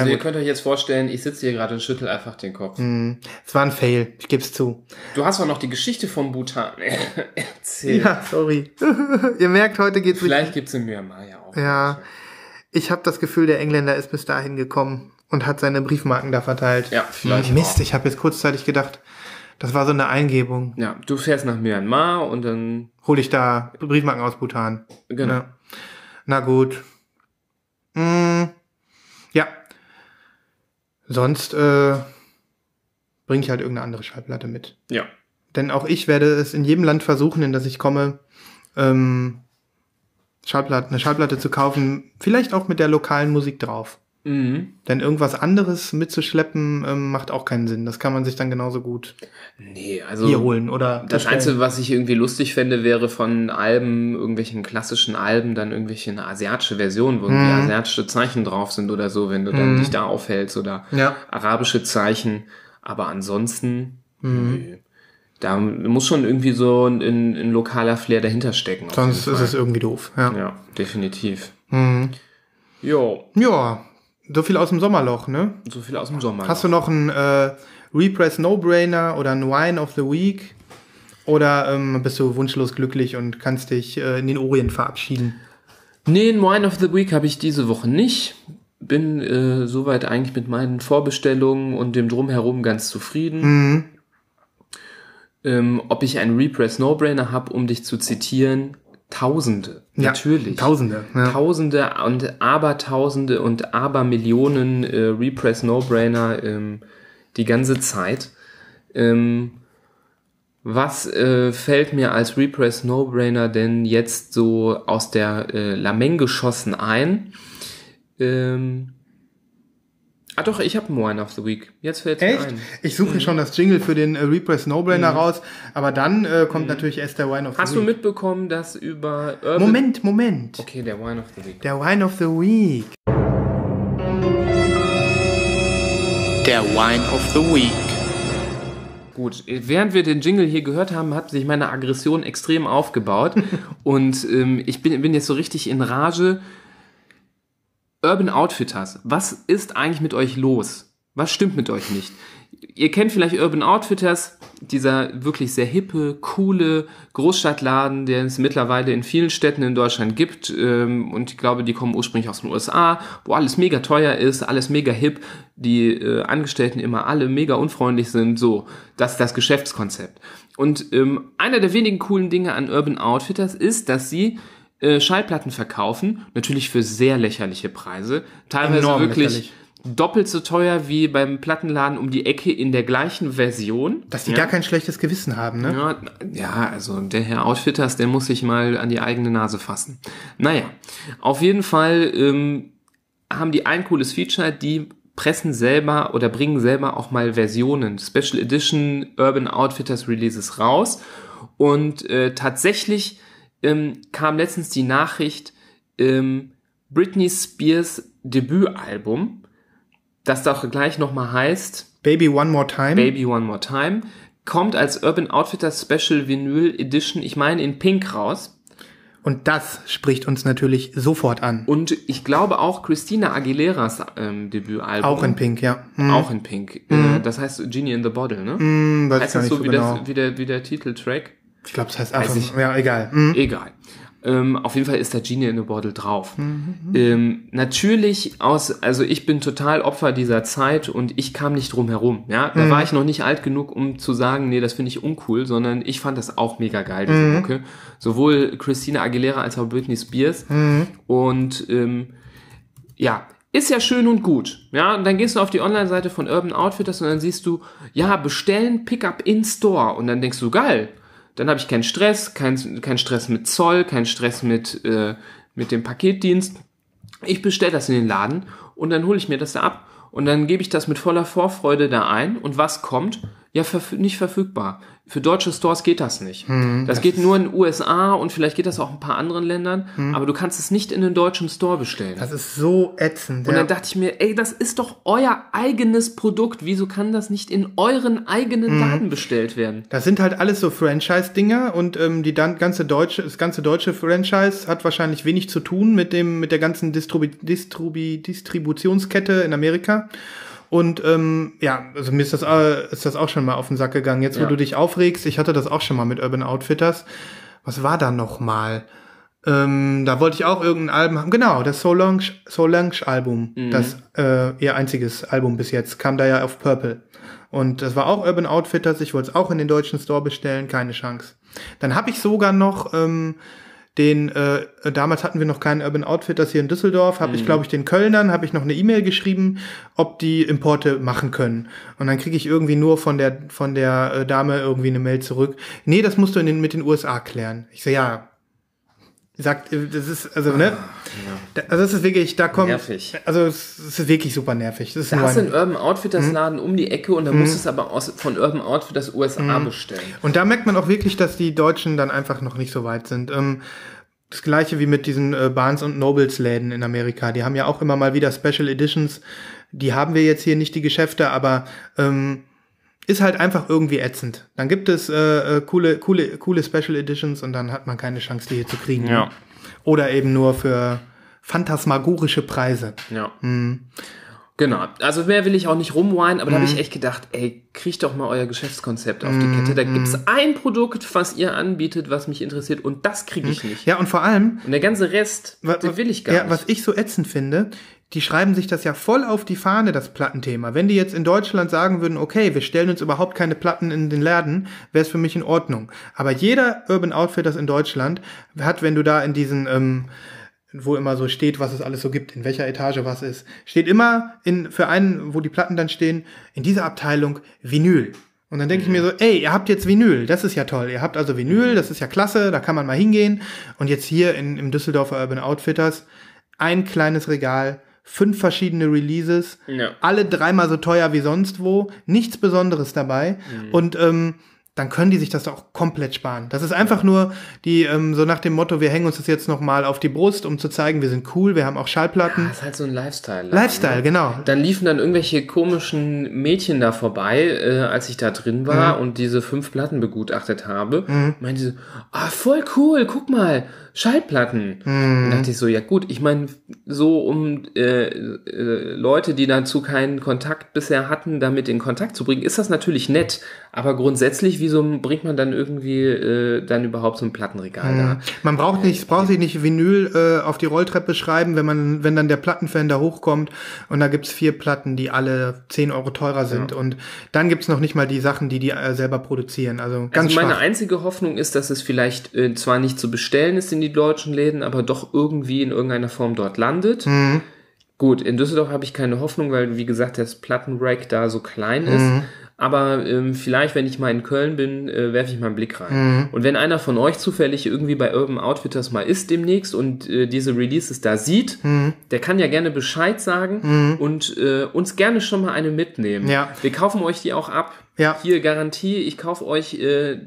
also ihr könnt euch jetzt vorstellen, ich sitze hier gerade und schüttel einfach den Kopf. es war ein Fail. Ich geb's zu. Du hast auch noch die Geschichte vom Bhutan erzählt. Ja, sorry. Ihr merkt, heute geht's Vielleicht gibt's in Myanmar ja auch. Ja, ich habe das Gefühl, der Engländer ist bis dahin gekommen und hat seine Briefmarken da verteilt. Ja, vielleicht Mist, auch. ich habe jetzt kurzzeitig gedacht, das war so eine Eingebung. Ja, du fährst nach Myanmar und dann Hol ich da Briefmarken aus Bhutan. genau. Ja. Na gut. Mm, ja. Sonst äh, bringe ich halt irgendeine andere Schallplatte mit. Ja. Denn auch ich werde es in jedem Land versuchen, in das ich komme, ähm, Schallplatte, eine Schallplatte zu kaufen, vielleicht auch mit der lokalen Musik drauf. Mhm. Denn irgendwas anderes mitzuschleppen ähm, macht auch keinen Sinn. Das kann man sich dann genauso gut Nee, also hier holen oder Das. Einzige, was ich irgendwie lustig fände, wäre von Alben, irgendwelchen klassischen Alben, dann irgendwelche eine asiatische Version, wo Mhm. asiatische Zeichen drauf sind oder so, wenn du dann dich da aufhältst oder Ja. arabische Zeichen. Aber ansonsten, Mhm. da muss schon irgendwie so ein, ein, lokaler Flair dahinter stecken. Sonst ist es irgendwie doof. Ja. Ja, definitiv. Mhm. Jo, ja, so viel aus dem Sommerloch, ne? so viel aus dem Sommer. Hast du noch einen äh, Repress No-Brainer oder einen Wine of the Week? Oder ähm, bist du wunschlos glücklich und kannst dich äh, in den Orient verabschieden? Nee, ein Wine of the Week habe ich diese Woche nicht. Bin äh, soweit eigentlich mit meinen Vorbestellungen und dem Drumherum ganz zufrieden. Mhm. Ähm, ob ich einen Repress No-Brainer habe, um dich zu zitieren, Tausende. Ja, Natürlich. Tausende. Ja. Tausende und Abertausende und Abermillionen äh, Repress No-Brainer ähm, die ganze Zeit. Ähm, was äh, fällt mir als Repress No-Brainer denn jetzt so aus der äh, Lameng geschossen ein? Ähm, ah doch, ich habe einen Wine of the Week. Jetzt fällt mir Echt? ein. Ich suche schon das Jingle für den äh, Repress No-Brainer raus, aber dann äh, kommt natürlich erst der Wine of Mhm. Hast the du Week. mitbekommen, dass über Urban... Moment, Moment. Okay, der Wine of the Week. Der Wine of the Week. Der Wine of the Week. Gut, während wir den Jingle hier gehört haben, hat sich meine Aggression extrem aufgebaut und ähm, ich bin, bin jetzt so richtig in Rage. Urban Outfitters, was ist eigentlich mit euch los? Was stimmt mit euch nicht? Ihr kennt vielleicht Urban Outfitters, dieser wirklich sehr hippe, coole Großstadtladen, der es mittlerweile in vielen Städten in Deutschland gibt. Ähm, und ich glaube, die kommen ursprünglich aus den USA, wo alles mega teuer ist, alles mega hip, die äh, Angestellten immer alle mega unfreundlich sind. So, das ist das Geschäftskonzept. Und ähm, einer der wenigen coolen Dinge an Urban Outfitters ist, dass sie äh, Schallplatten verkaufen, natürlich für sehr lächerliche Preise, teilweise Enorm wirklich lächerlich. doppelt so teuer wie beim Plattenladen um die Ecke in der gleichen Version. Dass die ja. gar kein schlechtes Gewissen haben, ne? Ja, ja, also der Herr Outfitters, der muss sich mal an die eigene Nase fassen. Naja, auf jeden Fall ähm, haben die ein cooles Feature, die pressen selber oder bringen selber auch mal Versionen, Special Edition Urban Outfitters Releases raus. Und äh, tatsächlich ähm, kam letztens die Nachricht, ähm, Britney Spears Debütalbum, das doch gleich nochmal heißt Baby One More Time. Baby One More Time, kommt als Urban Outfitters Special Vinyl Edition, ich meine in Pink raus. Und das spricht uns natürlich sofort an. Und ich glaube auch Christina Aguileras ähm, Debütalbum. Auch in Pink, ja. Hm, Auch in Pink. Äh, das heißt Genie in the Bottle, ne? hm, weiß heißt das nicht so so wie, genau. das, wie, der, wie der Titeltrack? Ich glaube, das heißt einfach, ich. ja, egal. Hm. Egal. Ähm, auf jeden Fall ist da Genie in a Bottle drauf. Mhm. Ähm, natürlich aus, also ich bin total Opfer dieser Zeit und ich kam nicht drum herum. Ja, Mhm. da war ich noch nicht alt genug, um zu sagen, nee, das finde ich uncool, sondern ich fand das auch mega geil, diese Mhm. Mucke. Sowohl Christina Aguilera als auch Britney Spears. Mhm. Und ähm, ja, ist ja schön und gut. Ja, und dann gehst du auf die Online-Seite von Urban Outfitters und dann siehst du, ja, bestellen, Pickup in Store. Und dann denkst du, geil. Dann habe ich keinen Stress, keinen kein Stress mit Zoll, keinen Stress mit, äh, mit dem Paketdienst. Ich bestelle das in den Laden und dann hole ich mir das da ab und dann gebe ich das mit voller Vorfreude da ein. Und was kommt? Ja, verfü nicht verfügbar. Für deutsche Stores geht das nicht. das, geht nur in den USA und vielleicht geht das auch in ein paar anderen Ländern, aber du kannst es nicht in den deutschen Store bestellen. Das ist so ätzend. Und ja. dann dachte ich mir, ey, das ist doch euer eigenes Produkt. Wieso kann das nicht in euren eigenen Laden bestellt werden? Das sind halt alles so Franchise-Dinger und ähm, die ganze deutsche, das ganze deutsche Franchise hat wahrscheinlich wenig zu tun mit dem, mit der ganzen Distribu Distribu Distributionskette in Amerika. Und ähm, ja, also mir ist das, äh, ist das auch schon mal auf den Sack gegangen. Jetzt, wo Ja. du dich aufregst, ich hatte das auch schon mal mit Urban Outfitters. Was war da noch mal? Ähm, da wollte ich auch irgendein Album haben. Genau, das Solange, Solange Album. Das äh, ihr einziges Album bis jetzt. Kam da ja auf Purple. Und das war auch Urban Outfitters. Ich wollte es auch in den deutschen Store bestellen. Keine Chance. Dann habe ich sogar noch ähm, den, äh, damals hatten wir noch keinen Urban Outfitters hier in Düsseldorf, habe ich, glaube ich, den Kölnern, habe ich noch eine E-Mail geschrieben, ob die Importe machen können. Und dann kriege ich irgendwie nur von der, von der äh, Dame irgendwie eine Mail zurück. Nee, das musst du in den, mit den USA klären. Ich so, ja. Sagt, äh, das ist, also, ne? Da, also, das ist wirklich, da kommt, Nervig. also, es ist wirklich super nervig. Das ist Da hast du einen Urban Outfitters Laden um die Ecke und dann musst du es aber aus, von Urban Outfitters USA bestellen. Und da merkt man auch wirklich, dass die Deutschen dann einfach noch nicht so weit sind. Ähm, das gleiche wie mit diesen äh, Barnes und Nobles Läden in Amerika. Die haben ja auch immer mal wieder Special Editions. Die haben wir jetzt hier nicht die Geschäfte, aber ähm, ist halt einfach irgendwie ätzend. Dann gibt es äh, äh, coole, coole, coole Special Editions und dann hat man keine Chance, die hier zu kriegen. Ja. Oder eben nur für phantasmagorische Preise. Ja. Genau. Also mehr will ich auch nicht rumweinen, aber da Mhm. habe ich echt gedacht, ey, kriegt doch mal euer Geschäftskonzept auf die Kette. Da gibt's ein Produkt, was ihr anbietet, was mich interessiert und das kriege ich nicht. Mhm. Ja, und vor allem, Und der ganze Rest, den will ich gar ja, nicht. was ich so ätzend finde, die schreiben sich das ja voll auf die Fahne, das Plattenthema. Wenn die jetzt in Deutschland sagen würden, okay, wir stellen uns überhaupt keine Platten in den Laden, wäre es für mich in Ordnung. Aber jeder Urban Outfitters in Deutschland hat, wenn du da in diesen, ähm, wo immer so steht, was es alles so gibt, in welcher Etage was ist, steht immer in, für einen, wo die Platten dann stehen, in dieser Abteilung Vinyl. Und dann denke ich mir so, ey, ihr habt jetzt Vinyl, das ist ja toll. Ihr habt also Vinyl, das ist ja klasse, da kann man mal hingehen. Und jetzt hier in, im Düsseldorfer Urban Outfitters ein kleines Regal, fünf verschiedene Releases, Ja. alle dreimal so teuer wie sonst wo, nichts Besonderes dabei. Und ähm, dann können die sich das auch komplett sparen. Das ist einfach nur die, ähm, so nach dem Motto, wir hängen uns das jetzt nochmal auf die Brust, um zu zeigen, wir sind cool, wir haben auch Schallplatten. Das ist halt so ein Lifestyle. Lifestyle, genau. Dann liefen dann irgendwelche komischen Mädchen da vorbei, äh, als ich da drin Mhm. war und diese fünf Platten begutachtet habe. Meinte sie, ah, voll cool, guck mal, Schallplatten. Mhm. Und dachte ich so, ja gut, ich meine, so um äh, äh, Leute, die dazu keinen Kontakt bisher hatten, damit in Kontakt zu bringen, ist das natürlich nett. Aber grundsätzlich, wieso bringt man dann irgendwie äh, dann überhaupt so ein Plattenregal da? Man braucht nicht, es braucht sich nicht Vinyl äh, auf die Rolltreppe schreiben, wenn man, wenn dann der Plattenfan da hochkommt und da gibt's vier Platten, die alle 10 Euro teurer sind und dann gibt's noch nicht mal die Sachen, die die äh, selber produzieren. Also ganz also meine schwach. einzige Hoffnung ist, dass es vielleicht äh, zwar nicht zu bestellen ist in die deutschen Läden, aber doch irgendwie in irgendeiner Form dort landet. Mhm. Gut, in Düsseldorf habe ich keine Hoffnung, weil wie gesagt das Plattenrack da so klein ist. Mhm. Aber ähm, vielleicht, wenn ich mal in Köln bin, äh, werfe ich mal einen Blick rein. Mhm. Und wenn einer von euch zufällig irgendwie bei Urban Outfitters mal ist demnächst und äh, diese Releases da sieht, Mhm. der kann ja gerne Bescheid sagen und äh, uns gerne schon mal eine mitnehmen. Ja. Wir kaufen euch die auch ab. Ja. Hier Garantie, ich kaufe euch äh,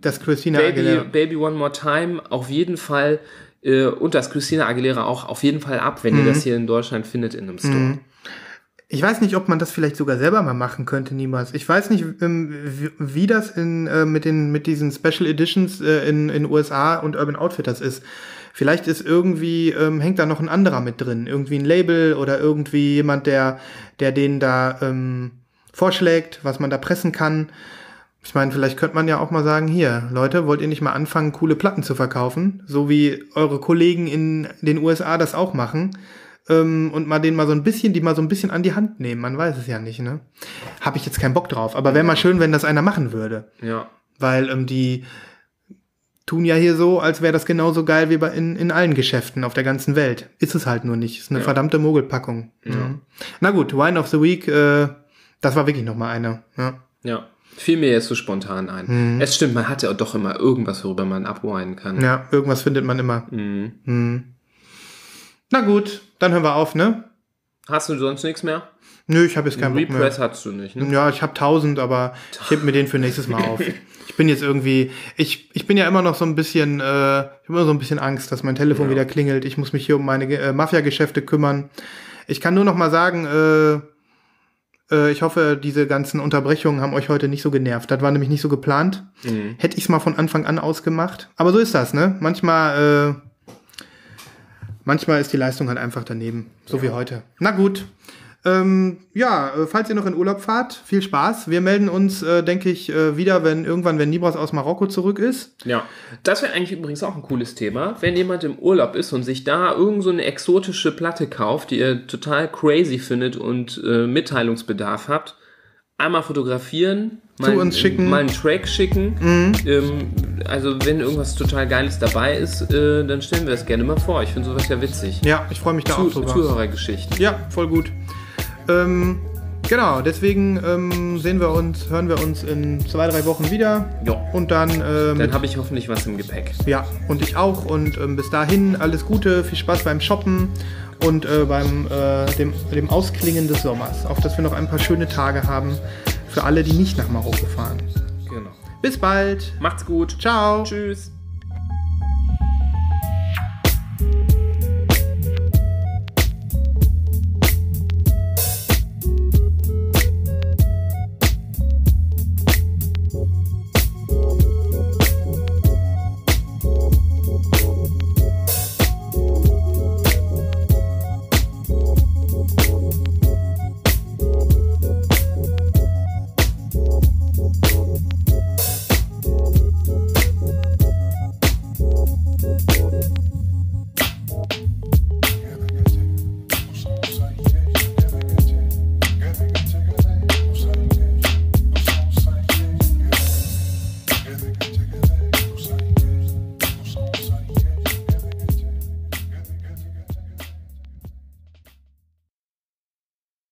Das Christina Baby, Aguilera. Baby One More Time auf jeden Fall äh, und das Christina Aguilera auch auf jeden Fall ab, wenn ihr das hier in Deutschland findet in einem Store. Ich weiß nicht, ob man das vielleicht sogar selber mal machen könnte, niemals. Ich weiß nicht, ähm, wie, das in, äh, mit, den, mit diesen Special Editions äh, in, in USA und Urban Outfitters ist. Vielleicht ist irgendwie, ähm, hängt da noch ein anderer mit drin. Irgendwie ein Label oder irgendwie jemand, der, der den da ähm, vorschlägt, was man da pressen kann. Ich meine, vielleicht könnte man ja auch mal sagen, hier, Leute, wollt ihr nicht mal anfangen, coole Platten zu verkaufen? So wie eure Kollegen in den USA das auch machen. Ähm, und mal den mal so ein bisschen, die mal so ein bisschen an die Hand nehmen. Man weiß es ja nicht, ne? Habe ich jetzt keinen Bock drauf. Aber wäre mal schön, wenn das einer machen würde. Ja. Weil ähm, die tun ja hier so, als wäre das genauso geil wie bei in, in allen Geschäften auf der ganzen Welt. Ist es halt nur nicht. Ist eine verdammte Mogelpackung. Mhm. Na gut, Wine of the Week, äh, das war wirklich noch mal eine. Ja. Ja. Fiel mir jetzt so spontan ein. Es stimmt, man hat ja doch immer irgendwas, worüber man abweinen kann. ja, irgendwas findet man immer. Mhm. Mhm. Na gut, dann hören wir auf, ne? Hast du sonst nichts mehr? Nö, ich habe jetzt keinen Bock mehr. Repress hattest du nicht, ne? Ja, ich habe 1000, aber ich heb mir den für nächstes Mal auf. Ich bin jetzt irgendwie, ich, ich bin ja immer noch so ein bisschen, äh, ich habe immer so ein bisschen Angst, dass mein Telefon wieder klingelt. Ich muss mich hier um meine äh, Mafia-Geschäfte kümmern. Ich kann nur noch mal sagen, äh, ich hoffe, diese ganzen Unterbrechungen haben euch heute nicht so genervt. Das war nämlich nicht so geplant. Mhm. Hätte ich es mal von Anfang an ausgemacht. Aber so ist das, ne? Manchmal, äh, manchmal ist die Leistung halt einfach daneben. So wie heute. Na gut. Ähm, ja, äh, falls ihr noch in Urlaub fahrt, viel Spaß. Wir melden uns, äh, denke ich, äh, wieder, wenn irgendwann, wenn Nibras aus Marokko zurück ist. Ja, das wäre eigentlich übrigens auch ein cooles Thema. Wenn jemand im Urlaub ist und sich da irgend so eine exotische Platte kauft, die ihr total crazy findet und äh, Mitteilungsbedarf habt, einmal fotografieren, mal, uns schicken. mal einen Track schicken. Ähm, also wenn irgendwas total Geiles dabei ist, äh, dann stellen wir das gerne mal vor. Ich finde sowas ja witzig. Ja, ich freue mich da Zu, auch drüber. Zuhörergeschichten. Ja, voll gut. Ähm, genau, deswegen ähm, sehen wir uns, hören wir uns in zwei, drei Wochen wieder. Ja. Und dann, äh, mit Dann habe ich hoffentlich was im Gepäck. Ja, und ich auch. Und ähm, bis dahin alles Gute, viel Spaß beim Shoppen und äh, beim äh, dem, dem Ausklingen des Sommers. Auf dass wir noch ein paar schöne Tage haben für alle, die nicht nach Marokko fahren. Genau. Bis bald. Macht's gut. Ciao. Tschüss.